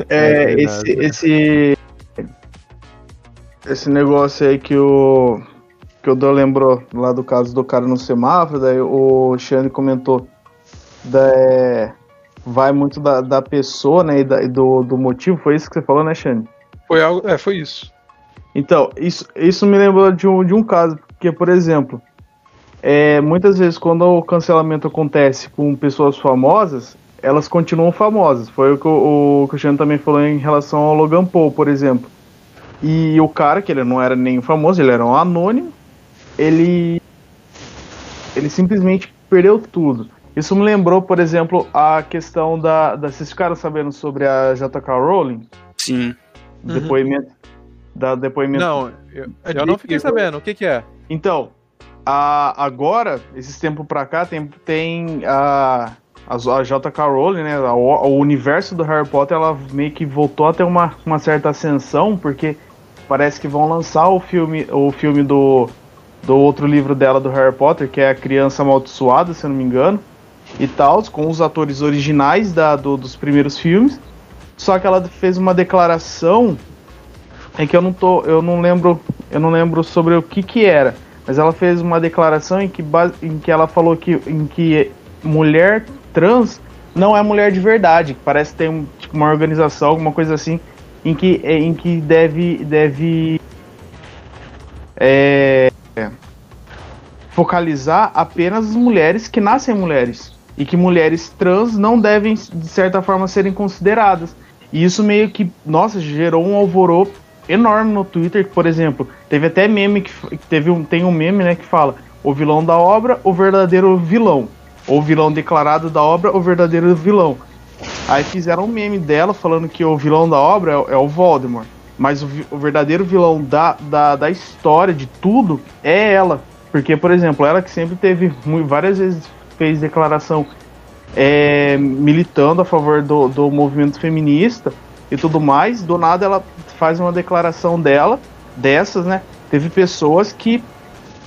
É, é esse, esse esse negócio aí que o que o Dan lembrou lá do caso do cara no semáforo, daí o Xande comentou da, é, vai muito da, da pessoa, né, e, da, e do, do motivo, foi isso que você falou, né, Xande? Foi algo, é, foi isso. Então, isso, isso me lembrou de um, de um caso, porque, por exemplo, é, muitas vezes quando o cancelamento acontece com pessoas famosas, elas continuam famosas. Foi o que o, o, também falou em relação ao Logan Paul, por exemplo e o cara, que ele não era nem famoso, ele era um anônimo, ele. Ele simplesmente perdeu tudo. Isso me lembrou, por exemplo, a questão da. da vocês ficaram sabendo sobre a J.K. Rowling? Sim. Uhum. Depoimento. Da depoimento. Não, eu, eu não fiquei sabendo. O que, que é? Então, a, agora, esses tempos pra cá, tem, tem a, a, a J.K. Rowling, né? O universo do Harry Potter, ela meio que voltou a ter uma, uma certa ascensão, porque parece que vão lançar o filme, o filme do, do outro livro dela do Harry Potter, que é A Criança Amaldiçoada, se eu não me engano, e tal, com os atores originais da, do, dos primeiros filmes. Só que ela fez uma declaração é que eu não tô, eu não lembro, eu não lembro sobre o que que era, mas ela fez uma declaração em que, em que ela falou que, em que mulher trans não é mulher de verdade, que parece ter um, tipo, uma organização, alguma coisa assim, em que, em que deve, deve é, focalizar apenas as mulheres que nascem mulheres e que mulheres trans não devem de certa forma serem consideradas. E isso meio que, nossa, gerou um alvoroço enorme no Twitter, por exemplo, teve até meme que teve um, tem um meme, né, que fala o vilão da obra, o verdadeiro vilão, ou vilão declarado da obra, o verdadeiro vilão. Aí fizeram um meme dela falando que o vilão da obra é, é o Voldemort, mas o, o verdadeiro vilão da, da, da história, de tudo, é ela. Porque, por exemplo, ela que sempre teve várias vezes fez declaração é, militando a favor do, do movimento feminista e tudo mais, do nada ela faz uma declaração dela, dessas, né? Teve pessoas que,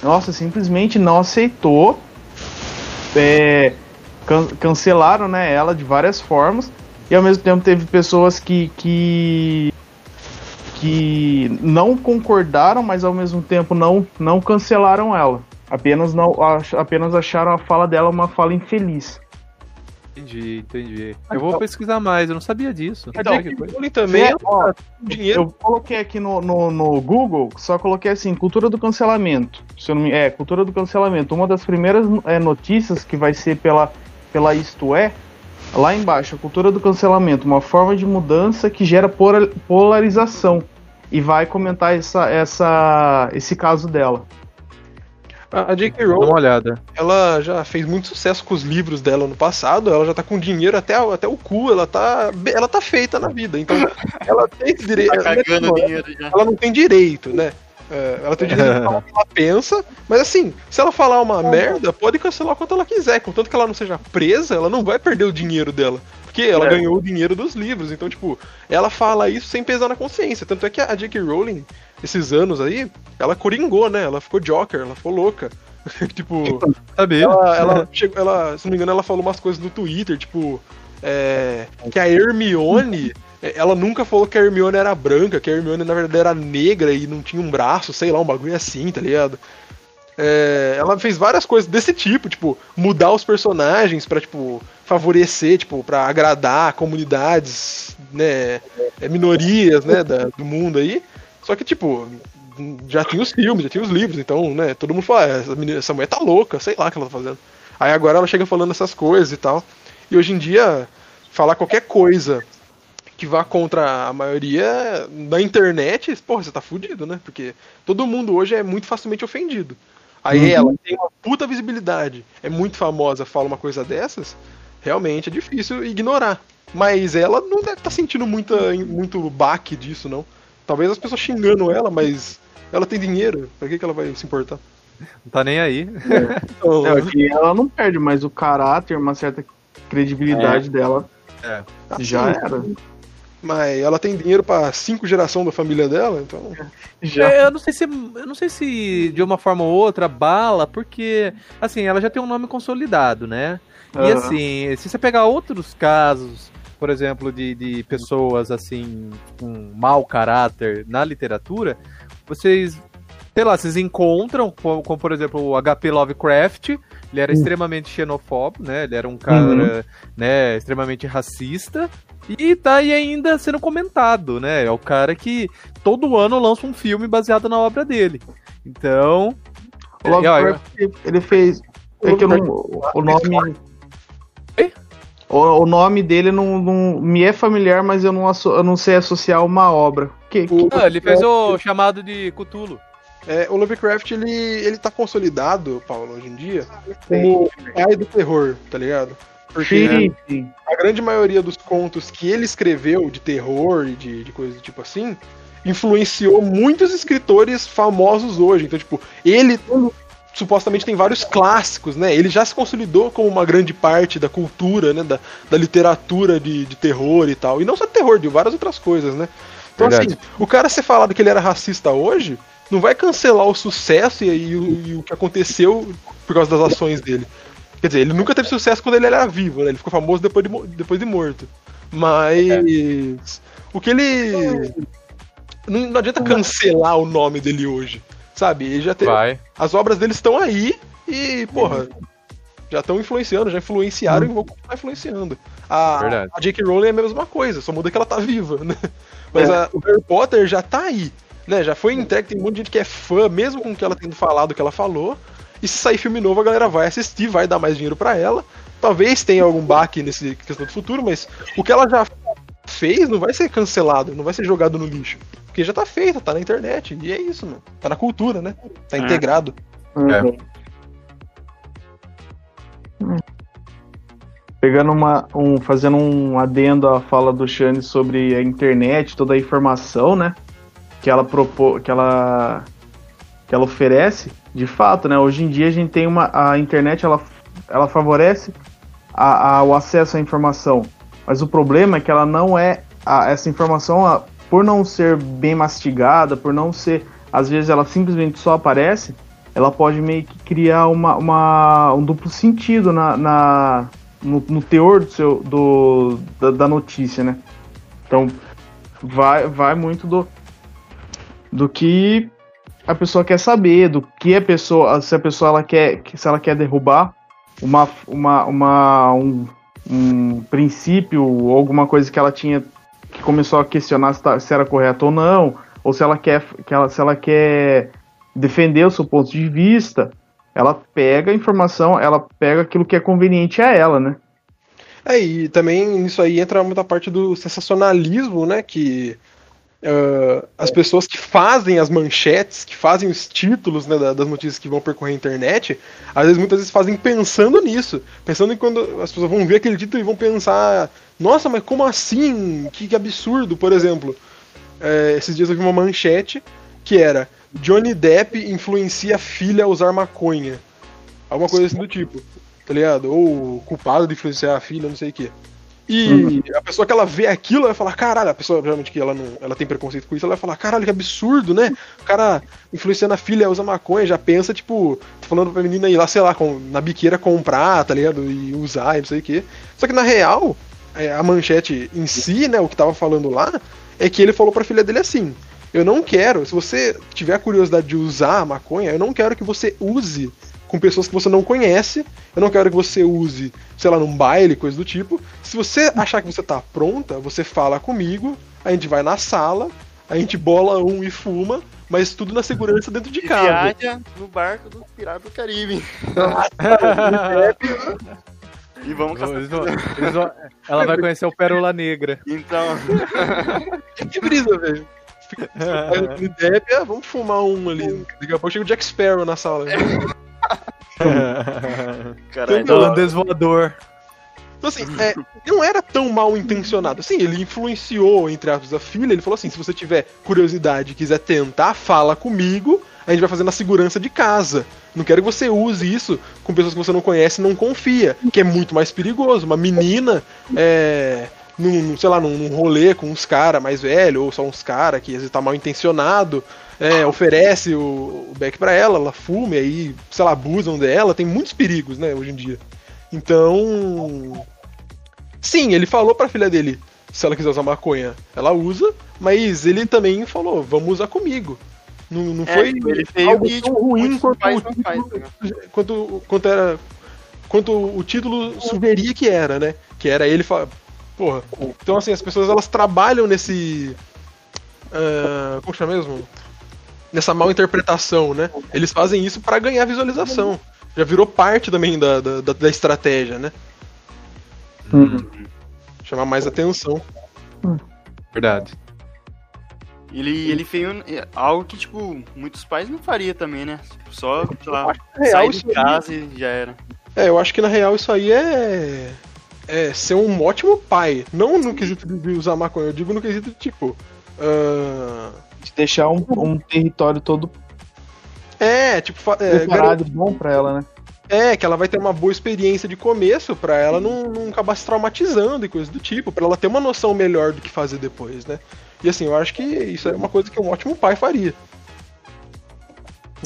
nossa, simplesmente não aceitou, é, can cancelaram, né, ela de várias formas, e ao mesmo tempo teve pessoas que, que que não concordaram, mas ao mesmo tempo não, não cancelaram ela. Apenas não apenas acharam a fala dela uma fala infeliz. Entendi, entendi. Eu vou pesquisar mais, eu não sabia disso. Então, que também é, ó, dinheiro. Eu coloquei aqui no, no, no, Google, só coloquei assim, cultura do cancelamento. Se eu não me... É, cultura do cancelamento. Uma das primeiras é, notícias que vai ser pela, pela Isto É, lá embaixo, a cultura do cancelamento, uma forma de mudança que gera polarização. E vai comentar essa, essa, esse caso dela. A J.K. Rowling, uma olhada. ela já fez muito sucesso com os livros dela no passado, ela já tá com dinheiro até, até o cu, ela tá, ela tá feita na vida, então *laughs* ela tem direito. Tá ela, ela, ela não tem direito, né? É, ela tem direito de falar o que ela pensa, mas assim, se ela falar uma merda, pode cancelar quanto ela quiser, contanto que ela não seja presa, ela não vai perder o dinheiro dela. Porque ela é. ganhou o dinheiro dos livros, então, tipo, ela fala isso sem pesar na consciência. Tanto é que a J.K. Rowling, esses anos aí, ela coringou, né? Ela ficou Joker, ela ficou louca. *laughs* tipo, sabe? Ela, ela, chegou, ela, se não me engano, ela falou umas coisas no Twitter, tipo, é, que a Hermione, ela nunca falou que a Hermione era branca, que a Hermione na verdade era negra e não tinha um braço, sei lá, um bagulho assim, tá ligado? É, ela fez várias coisas desse tipo, tipo, mudar os personagens para tipo, favorecer, tipo, para agradar comunidades, né, é, minorias, né, da, do mundo aí. Só que, tipo, já tinha os filmes, já tinha os livros, então, né, todo mundo fala, ah, essa, menina, essa mulher tá louca, sei lá o que ela tá fazendo. Aí agora ela chega falando essas coisas e tal. E hoje em dia, falar qualquer coisa que vá contra a maioria da internet, porra, você tá fudido, né? Porque todo mundo hoje é muito facilmente ofendido. Aí uhum. ela tem uma puta visibilidade, é muito famosa, fala uma coisa dessas, realmente é difícil ignorar. Mas ela não deve estar tá sentindo muita, muito baque disso, não. Talvez as pessoas xingando ela, mas ela tem dinheiro, pra que, que ela vai se importar? Não tá nem aí. É, *laughs* então, é que ela não perde, mas o caráter, uma certa credibilidade é. dela é. já era. Mas ela tem dinheiro para cinco gerações da família dela, então. Já. É, eu não sei se eu não sei se de uma forma ou outra bala, porque assim, ela já tem um nome consolidado, né? Uhum. E assim, se você pegar outros casos, por exemplo, de, de pessoas assim com mau caráter na literatura, vocês sei lá, vocês encontram, como, como por exemplo o HP Lovecraft, ele era uhum. extremamente xenofóbico, né? Ele era um cara, uhum. né, extremamente racista. E tá aí ainda sendo comentado, né? É o cara que todo ano lança um filme baseado na obra dele. Então. O Lovecraft, ele fez. É que eu não, o nome. O, o, nome dele não, não, me é familiar, mas eu não, eu não sei associar uma obra. Que, que... Ah, ele fez o chamado de Cthulhu. É, o Lovecraft, ele, ele tá consolidado, Paulo, hoje em dia, como pai do terror, tá ligado? Porque sim, sim. a grande maioria dos contos que ele escreveu de terror e de, de coisas tipo assim, influenciou muitos escritores famosos hoje. Então, tipo, ele supostamente tem vários clássicos, né? Ele já se consolidou como uma grande parte da cultura, né? Da, da literatura de, de terror e tal. E não só terror, de várias outras coisas, né? Então, Verdade. assim, o cara ser falado que ele era racista hoje não vai cancelar o sucesso e, e, e, o que aconteceu por causa das ações dele. Quer dizer, ele nunca teve sucesso quando ele era vivo, né? Ele ficou famoso depois de, depois de morto. Mas. O que ele. Não, não, adianta cancelar o nome dele hoje. Sabe? Ele já tem. Vai. As obras dele estão aí e, porra. Já estão influenciando, já influenciaram hum. e vão continuar influenciando. A, a J.K. Rowling é a mesma coisa, só muda que ela tá viva, né? Mas é. a, o Harry Potter já tá aí. Né, já foi entregue, tem um monte de gente que é fã, mesmo com que ela tendo falado o que ela falou. E se sair filme novo, a galera vai assistir, vai dar mais dinheiro para ela. Talvez tenha algum baque nesse questão do futuro, mas o que ela já fez não vai ser cancelado, não vai ser jogado no lixo. Porque já tá feito, tá na internet. E é isso, mano. Tá na cultura, né? Tá é. integrado. Uhum. É. Pegando uma. Um, fazendo um adendo à fala do Shane sobre a internet, toda a informação, né? que ela propô, que ela que ela oferece, de fato, né? Hoje em dia a gente tem uma a internet ela, ela favorece a, a, o acesso à informação, mas o problema é que ela não é a, essa informação a, por não ser bem mastigada, por não ser às vezes ela simplesmente só aparece, ela pode meio que criar uma, uma um duplo sentido na, na no, no, teor do seu do, da, da notícia, né? Então vai vai muito do do que a pessoa quer saber, do que a pessoa, se a pessoa ela quer, se ela quer derrubar uma, uma, uma um, um princípio ou alguma coisa que ela tinha que começou a questionar se, tá, se era correto ou não, ou se ela quer, que ela, se ela quer defender o seu ponto de vista, ela pega a informação, ela pega aquilo que é conveniente a ela, né? É, e também isso aí entra muita parte do sensacionalismo, né? Que Uh, as pessoas que fazem as manchetes, que fazem os títulos né, das notícias que vão percorrer a internet, às vezes muitas vezes fazem pensando nisso, pensando em quando as pessoas vão ver aquele título e vão pensar, nossa, mas como assim? Que, que absurdo, por exemplo. É, esses dias eu vi uma manchete que era Johnny Depp influencia a filha a usar maconha. Alguma coisa assim do tipo, tá ligado? Ou culpado de influenciar a filha, não sei o que. E uhum. a pessoa que ela vê aquilo, vai falar, caralho, a pessoa realmente que ela não, ela tem preconceito com isso, ela vai falar, caralho, que absurdo, né? O cara influenciando a filha usa maconha, já pensa, tipo, falando pra menina ir lá, sei lá, com, na biqueira comprar, tá ligado? E usar e não sei o quê. Só que na real, é, a manchete em si, né, o que tava falando lá, é que ele falou pra filha dele assim: Eu não quero, se você tiver a curiosidade de usar a maconha, eu não quero que você use com pessoas que você não conhece. Eu não quero que você use, sei lá, num baile, coisa do tipo. Se você achar que você tá pronta, você fala comigo, a gente vai na sala, a gente bola um e fuma, mas tudo na segurança dentro de casa. Viaja no barco do Pirata do Caribe. *laughs* e vamos caçar. Eles vão, eles vão, ela vai conhecer o Pérola Negra. Então. *laughs* que brisa, velho. *laughs* vamos fumar um ali. Daqui a pouco chega o Jack Sparrow na sala. *laughs* Caralho. Holandês voador. Então, assim, é, não era tão mal intencionado. Sim, ele influenciou, entre aspas, a filha. Ele falou assim: se você tiver curiosidade e quiser tentar, fala comigo. A gente vai fazer na segurança de casa. Não quero que você use isso com pessoas que você não conhece e não confia, que é muito mais perigoso. Uma menina, é, num, sei lá, num, num rolê com uns caras mais velhos, ou só uns caras que às vezes tá mal intencionado, é, oferece o, o beck para ela, ela fuma e aí, sei lá, abusam dela, tem muitos perigos, né, hoje em dia. Então. Sim, ele falou pra filha dele, se ela quiser usar maconha, ela usa, mas ele também falou, vamos usar comigo. Não, não é, foi ele algo tão tipo, ruim quanto, faz, o título, faz, né? quanto, quanto, era. Quanto o título sugeria que era, né? Que era ele falar. Porra. Então assim, as pessoas elas trabalham nesse. Uh, como chama mesmo? Nessa mal interpretação, né? Eles fazem isso para ganhar visualização. Já virou parte também da, da, da estratégia, né? Uhum. Chamar mais atenção. Verdade. Ele, ele fez um- algo que, tipo, muitos pais não faria também, né? Só, sei lá, sair de aí- casa e já era. É, eu acho que na real isso aí é. É ser um ótimo pai. Não no quesito de usar maconha, eu digo no quesito de tipo. ah, De deixar um, um território todo é, tipo. É, preparado e bom pra ela, né? É, que ela vai ter uma boa experiência de começo pra ela não, não acabar se traumatizando e coisa do tipo, pra ela ter uma noção melhor do que fazer depois, né? E assim, eu acho que isso é uma coisa que um ótimo pai faria.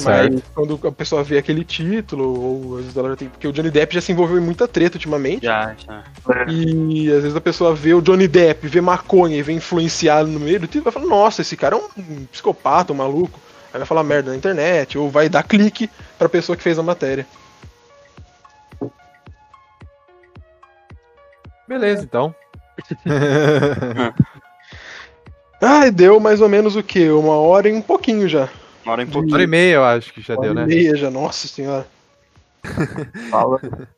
Mas quando a pessoa vê aquele título, ou às vezes ela já tem. Porque o Johnny Depp já se envolveu em muita treta ultimamente. Já, já. E às vezes a pessoa vê o Johnny Depp, vê maconha e vê influenciado no meio do título, vai falar, nossa, esse cara é um psicopata, um maluco. Aí vai falar merda na internet, ou vai dar clique pra pessoa que fez a matéria. Beleza, então. *laughs* Ai, deu mais ou menos o quê? Uma hora e um pouquinho já. Uma hora em Uma pouquinho. hora e meia, eu acho que já Uma deu, hora né? e meia já, nossa senhora. Fala. *laughs*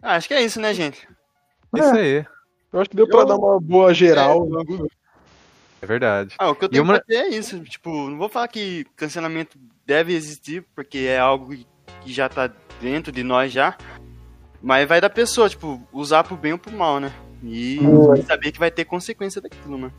Ah, acho que é isso, né, gente? Isso aí. Eu acho que deu pra Eu- dar uma boa geral. É verdade. Ah, o que eu tenho uma- pra dizer é isso. Tipo, não vou falar que cancelamento deve existir, porque é algo que já tá dentro de nós já. Mas vai da pessoa, tipo, usar pro bem ou pro mal, né? E saber que vai ter consequência daquilo, né?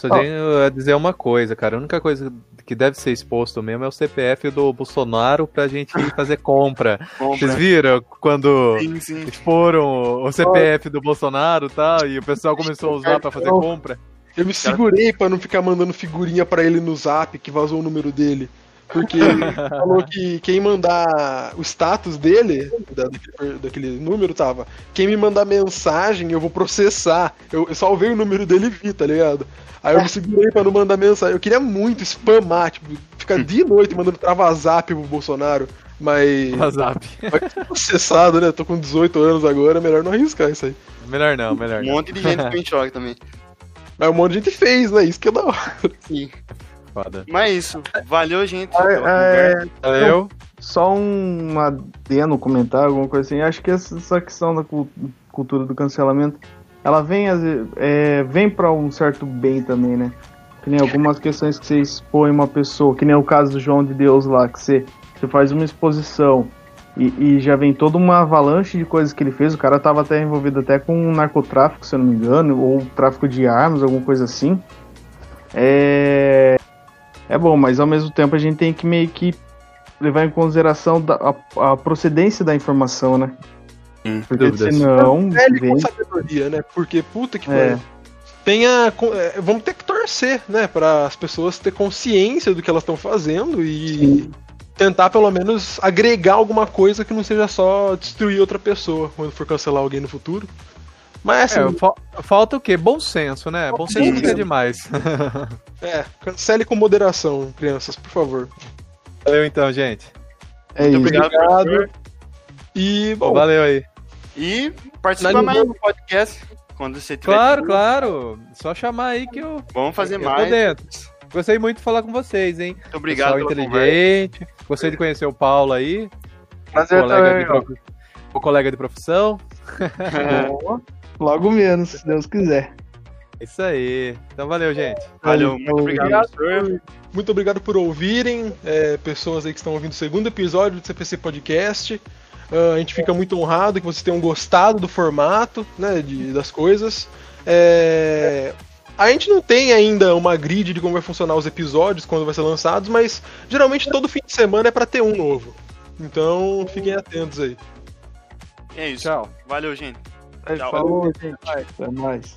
Só tenho a dizer uma coisa, cara. A única coisa que deve ser exposto mesmo é o CPF do Bolsonaro pra gente *laughs* fazer compra. Vocês viram quando Sim, sim. foram o CPF do Bolsonaro e tal, e o pessoal começou a usar pra fazer compra? Eu me segurei pra não ficar mandando figurinha pra ele no zap que vazou o número dele. Porque ele *laughs* falou que quem mandar o status dele, da- daquele, daquele número, tava. Quem me mandar mensagem, eu vou processar. Eu, eu salvei o número dele e vi, tá ligado? Aí eu me segurei pra não mandar mensagem. Eu queria muito spamar, tipo, ficar dia e noite mandando trava-zap pro Bolsonaro. Mas WhatsApp. vai ser processado, né? Tô com 18 anos agora, é melhor não arriscar isso aí. Melhor não, melhor Um não. monte de gente *laughs* ficou em choque também. Mas um monte de gente fez, né? Isso que é da hora. Sim. Foda. Mas é isso. Valeu, gente. Ah, é, conversa. Valeu. Só um adeno, comentário, alguma coisa assim. Acho que essa, questão da cul- cultura do cancelamento, ela vem, é, vem para um certo bem também, né? Que nem algumas questões que você expõe uma pessoa, que nem o caso do João de Deus lá, que você, você faz uma exposição e, e já vem toda uma avalanche de coisas que ele fez. O cara tava até envolvido até com narcotráfico, se eu não me engano, ou tráfico de armas, alguma coisa assim. É, é bom, mas ao mesmo tempo a gente tem que meio que levar em consideração da- a, a procedência da informação, né? Sim, Porque dúvidas. senão Velho vem, com sabedoria, né? Porque, puta que É. pariu. Tenha. é, Vamos ter que torcer, né? Para as pessoas ter consciência do que elas estão fazendo e tentar, pelo menos, agregar alguma coisa que não seja só destruir outra pessoa quando for cancelar alguém no futuro. Mas, É, assim, fa- falta o quê? Bom senso, né? Bom senso nunca é demais. *laughs* é, cancele com moderação, crianças, por favor. Valeu então, gente. é isso. Obrigado, Obrigado. E, bom, Valeu aí. E participa Na mais do podcast. Quando você tiver. Claro, claro. Só chamar aí que eu, Vamos fazer eu tô mais. dentro. Gostei muito de falar com vocês, hein? Muito obrigado Pessoal pela conversa. inteligente. Gostei de conhecer o Paulo aí. Prazer colega também, prof- O colega de profissão. Boa. *laughs* Logo menos, se Deus quiser. Isso aí. Então valeu, gente. Valeu, muito obrigado, Obrigado. Muito obrigado por ouvirem, é, pessoas aí que estão ouvindo o segundo episódio do CPC Podcast. Ah, a gente fica muito honrado que vocês tenham gostado do formato, né, de- das coisas. É, a gente não tem ainda uma grid de como vai funcionar os episódios quando vai ser lançados, mas geralmente todo fim de semana é para ter um novo. Então fiquem atentos aí. É isso. Tchau. Valeu, gente. Tchau. Falou, gente. Até mais.